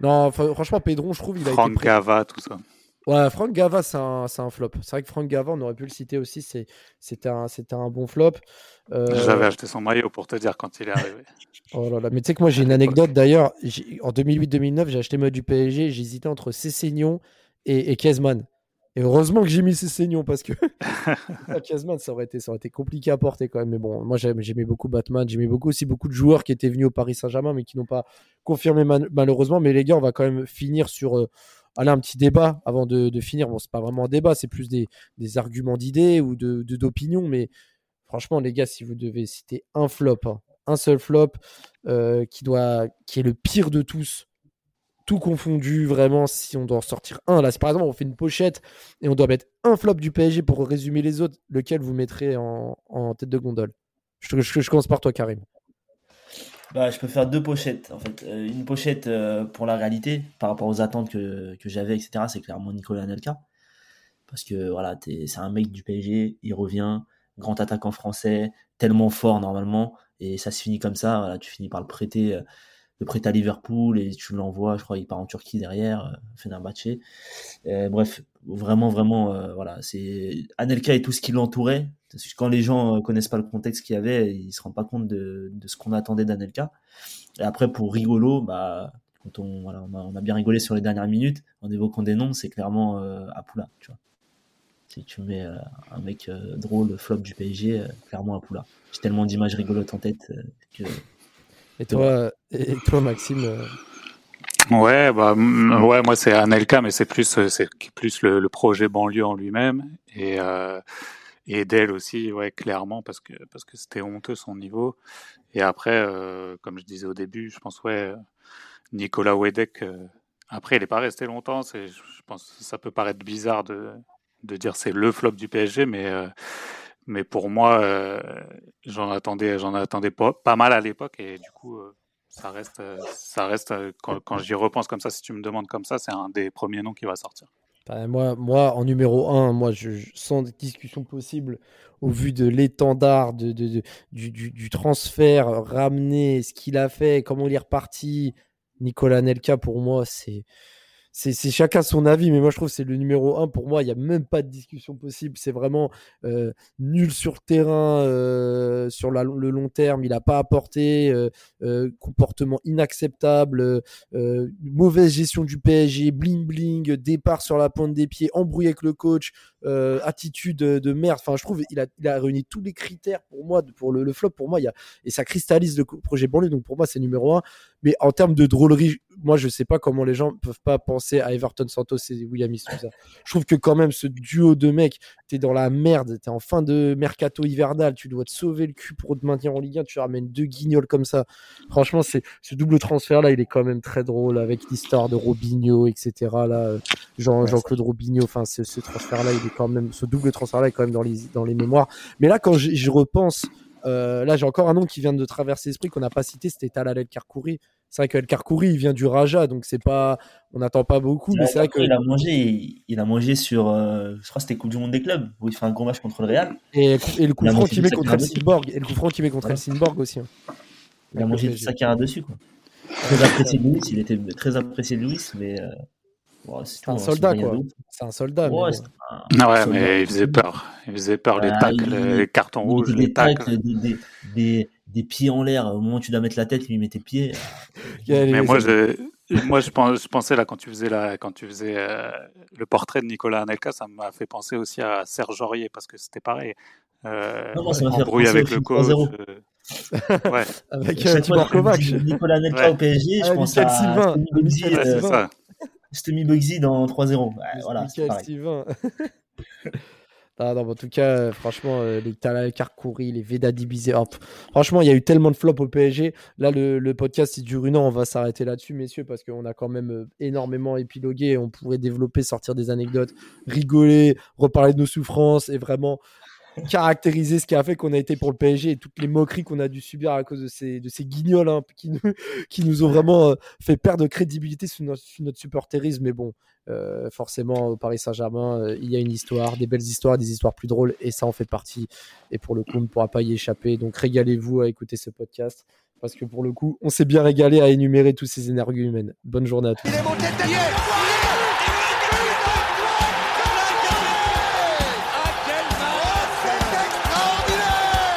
Non, franchement, Pedron, je trouve, il a Franck été... pré- Gava, tout ça. Ouais, Franck Gava, c'est un, un flop. C'est vrai que Franck Gava, on aurait pu le citer aussi, c'était un, un bon flop. Euh, J'avais acheté son maillot pour te dire quand il est arrivé. Oh là là, mais tu sais que moi, j'ai une anecdote d'ailleurs. En 2008-2009, j'ai acheté le maillot du PSG, j'hésitais entre Cessignon et, et Kezman. Et heureusement que j'ai mis Cessignon parce que Kezman, ça aurait, été, ça aurait été compliqué à porter quand même. Mais bon, moi, j'aimais beaucoup Batman. J'aimais beaucoup aussi beaucoup de joueurs qui étaient venus au Paris Saint-Germain, mais qui n'ont pas confirmé mal- malheureusement. Mais les gars, on va quand même finir sur euh, allez, un petit débat avant de, de finir. Bon, c'est pas vraiment un débat, c'est plus des, des arguments d'idées ou de de- d'opinion. mais franchement, les gars, si vous devez citer un flop, hein, un seul flop euh, qui, doit, qui est le pire de tous, tout confondu, vraiment, si on doit en sortir un, là, si par exemple on fait une pochette et on doit mettre un flop du PSG pour résumer les autres, lequel vous mettrez en, en tête de gondole? Je, commence par toi, Karim. Bah, je peux faire deux pochettes. En fait, Euh, une pochette euh, pour la réalité, par rapport aux attentes que, que j'avais, etc. C'est clairement Nicolas Anelka. Parce que voilà, t'es- c'est un mec du PSG, il revient, grand attaquant français, tellement fort normalement, et ça se finit comme ça. Tu finis par le prêter, euh, le prêter à Liverpool et tu l'envoies, je crois, il part en Turquie derrière, euh, Fenerbahçe. Euh, bref, vraiment, vraiment, euh, voilà, c'est Anelka et tout ce qui l'entourait. Quand les gens connaissent pas le contexte qu'il y avait, ils se rendent pas compte de, de ce qu'on attendait d'Anelka. Et après, pour rigolo, bah, quand on, voilà, on, a, bien rigolé sur les dernières minutes en évoquant des noms, c'est clairement euh, Apoula, tu vois. Si tu mets un mec drôle, flop du PSG, clairement Apoula. J'ai tellement d'images rigolotes en tête que Et toi, et toi Maxime euh, Ouais, bah, ouais, moi c'est Anelka, mais c'est plus, euh, c'est plus le, projet banlieue en lui-même et euh, et Dell aussi, ouais, clairement parce que parce que c'était honteux son niveau. Et après, comme je disais au début, je pense ouais, Nicolas Wedek. après, il n'est pas resté longtemps. Je pense, ça peut paraître bizarre de de dire c'est le flop du PSG, mais mais pour moi, euh, j'en attendais, j'en attendais pas, mal à l'époque et du coup. euh, ça reste, euh, ça reste quand, quand j'y repense comme ça, si tu me demandes comme ça, c'est un des premiers noms qui va sortir. bah, moi, moi, en numéro 1, moi, sans discussion possible, au vu de l'étendard, de, de- du- du transfert ramené, ce qu'il a fait, comment il est reparti, Nicolas Nelka, pour moi, c'est. C'est chacun son avis, mais moi je trouve c'est le numéro 1. Pour moi, il n'y a même pas de discussion possible. C'est vraiment euh, nul sur le terrain, euh, sur le long terme. Il n'a pas apporté, euh, comportement inacceptable, mauvaise gestion du PSG, bling bling, départ sur la pointe des pieds, embrouillé avec le coach, attitude de, de merde. Enfin, je trouve il a, réuni tous les critères pour moi, pour le, flop. Pour moi, il y et ça cristallise le projet banlieue. Donc pour moi, c'est numéro un. Mais en termes de drôlerie, moi, je sais pas comment les gens peuvent pas penser à Everton Santos et William Souza. Je trouve que quand même, ce duo de mecs, t'es dans la merde, t'es en fin de mercato hivernal, tu dois te sauver le cul pour te maintenir en Ligue 1, tu ramènes deux guignols comme ça. Franchement, c'est ce double transfert là, il est quand même très drôle avec l'histoire de Robinho, etc. Là, Jean, Jean-Claude Robinho, enfin, ce, ce transfert là, il est quand même, ce double transfert là est quand même dans les, dans les mémoires. Mais là, quand je repense euh, là, j'ai encore un nom qui vient de traverser l'esprit qu'on n'a pas cité, c'était Talal El Karkouri. C'est vrai qu'El Karkouri, il vient du Raja, donc c'est pas, on n'attend pas beaucoup, mais c'est vrai que il a mangé, il a mangé sur, euh, je crois que c'était Coupe du Monde des clubs où il fait un gros match contre le Real. Et, le coup franc qu'il met contre Helsingborg, et le coup franc qu'il met contre Helsingborg aussi. Hein. Il a mangé sa carrière dessus, quoi. Très apprécié de Louis, il était très apprécié de Louis, mais euh, c'est un soldat, quoi. C'est un soldat. Ouais, mais, ouais, mais il faisait peur. Il faisait peur, les bah, tacles, les cartons rouges, les tacles. Des, des, des, pieds en l'air. Au moment où tu dois mettre la tête, il lui mettait pieds. mais moi, je, moi je, pensais, là, quand tu faisais, la, quand tu faisais euh, le portrait de Nicolas Anelka, ça m'a fait penser aussi à Serge Aurier, parce que c'était pareil. Euh, non, ça m'a fait avec le coach. Euh, ouais. avec euh. Nicolas Anelka ouais. au PSG, je pense à Sylvain. C'est ça. C'était mis Bugsy dans 3-0. voilà, Ah en tout cas, franchement, euh, les Talal Karkouri, les Veda Dibizé, franchement, il y a eu tellement de flops au PSG. Là, le, podcast, il dure une heure. On va s'arrêter là-dessus, messieurs, parce qu'on a quand même euh, énormément épilogué. On pourrait développer, sortir des anecdotes, rigoler, reparler de nos souffrances et vraiment caractériser ce qui a fait qu'on a été pour le PSG et toutes les moqueries qu'on a dû subir à cause de ces, de ces guignols hein, qui, nous, qui nous ont vraiment euh, fait perdre crédibilité sur notre, notre supporterisme. Mais bon, euh, forcément, au Paris Saint-Germain, euh, il y a une histoire, des belles histoires, des histoires plus drôles et ça en fait partie. Et pour le coup, on ne pourra pas y échapper. Donc régalez-vous à écouter ce podcast parce que pour le coup, on s'est bien régalé à énumérer tous ces énergies humaines. Bonne journée à tous.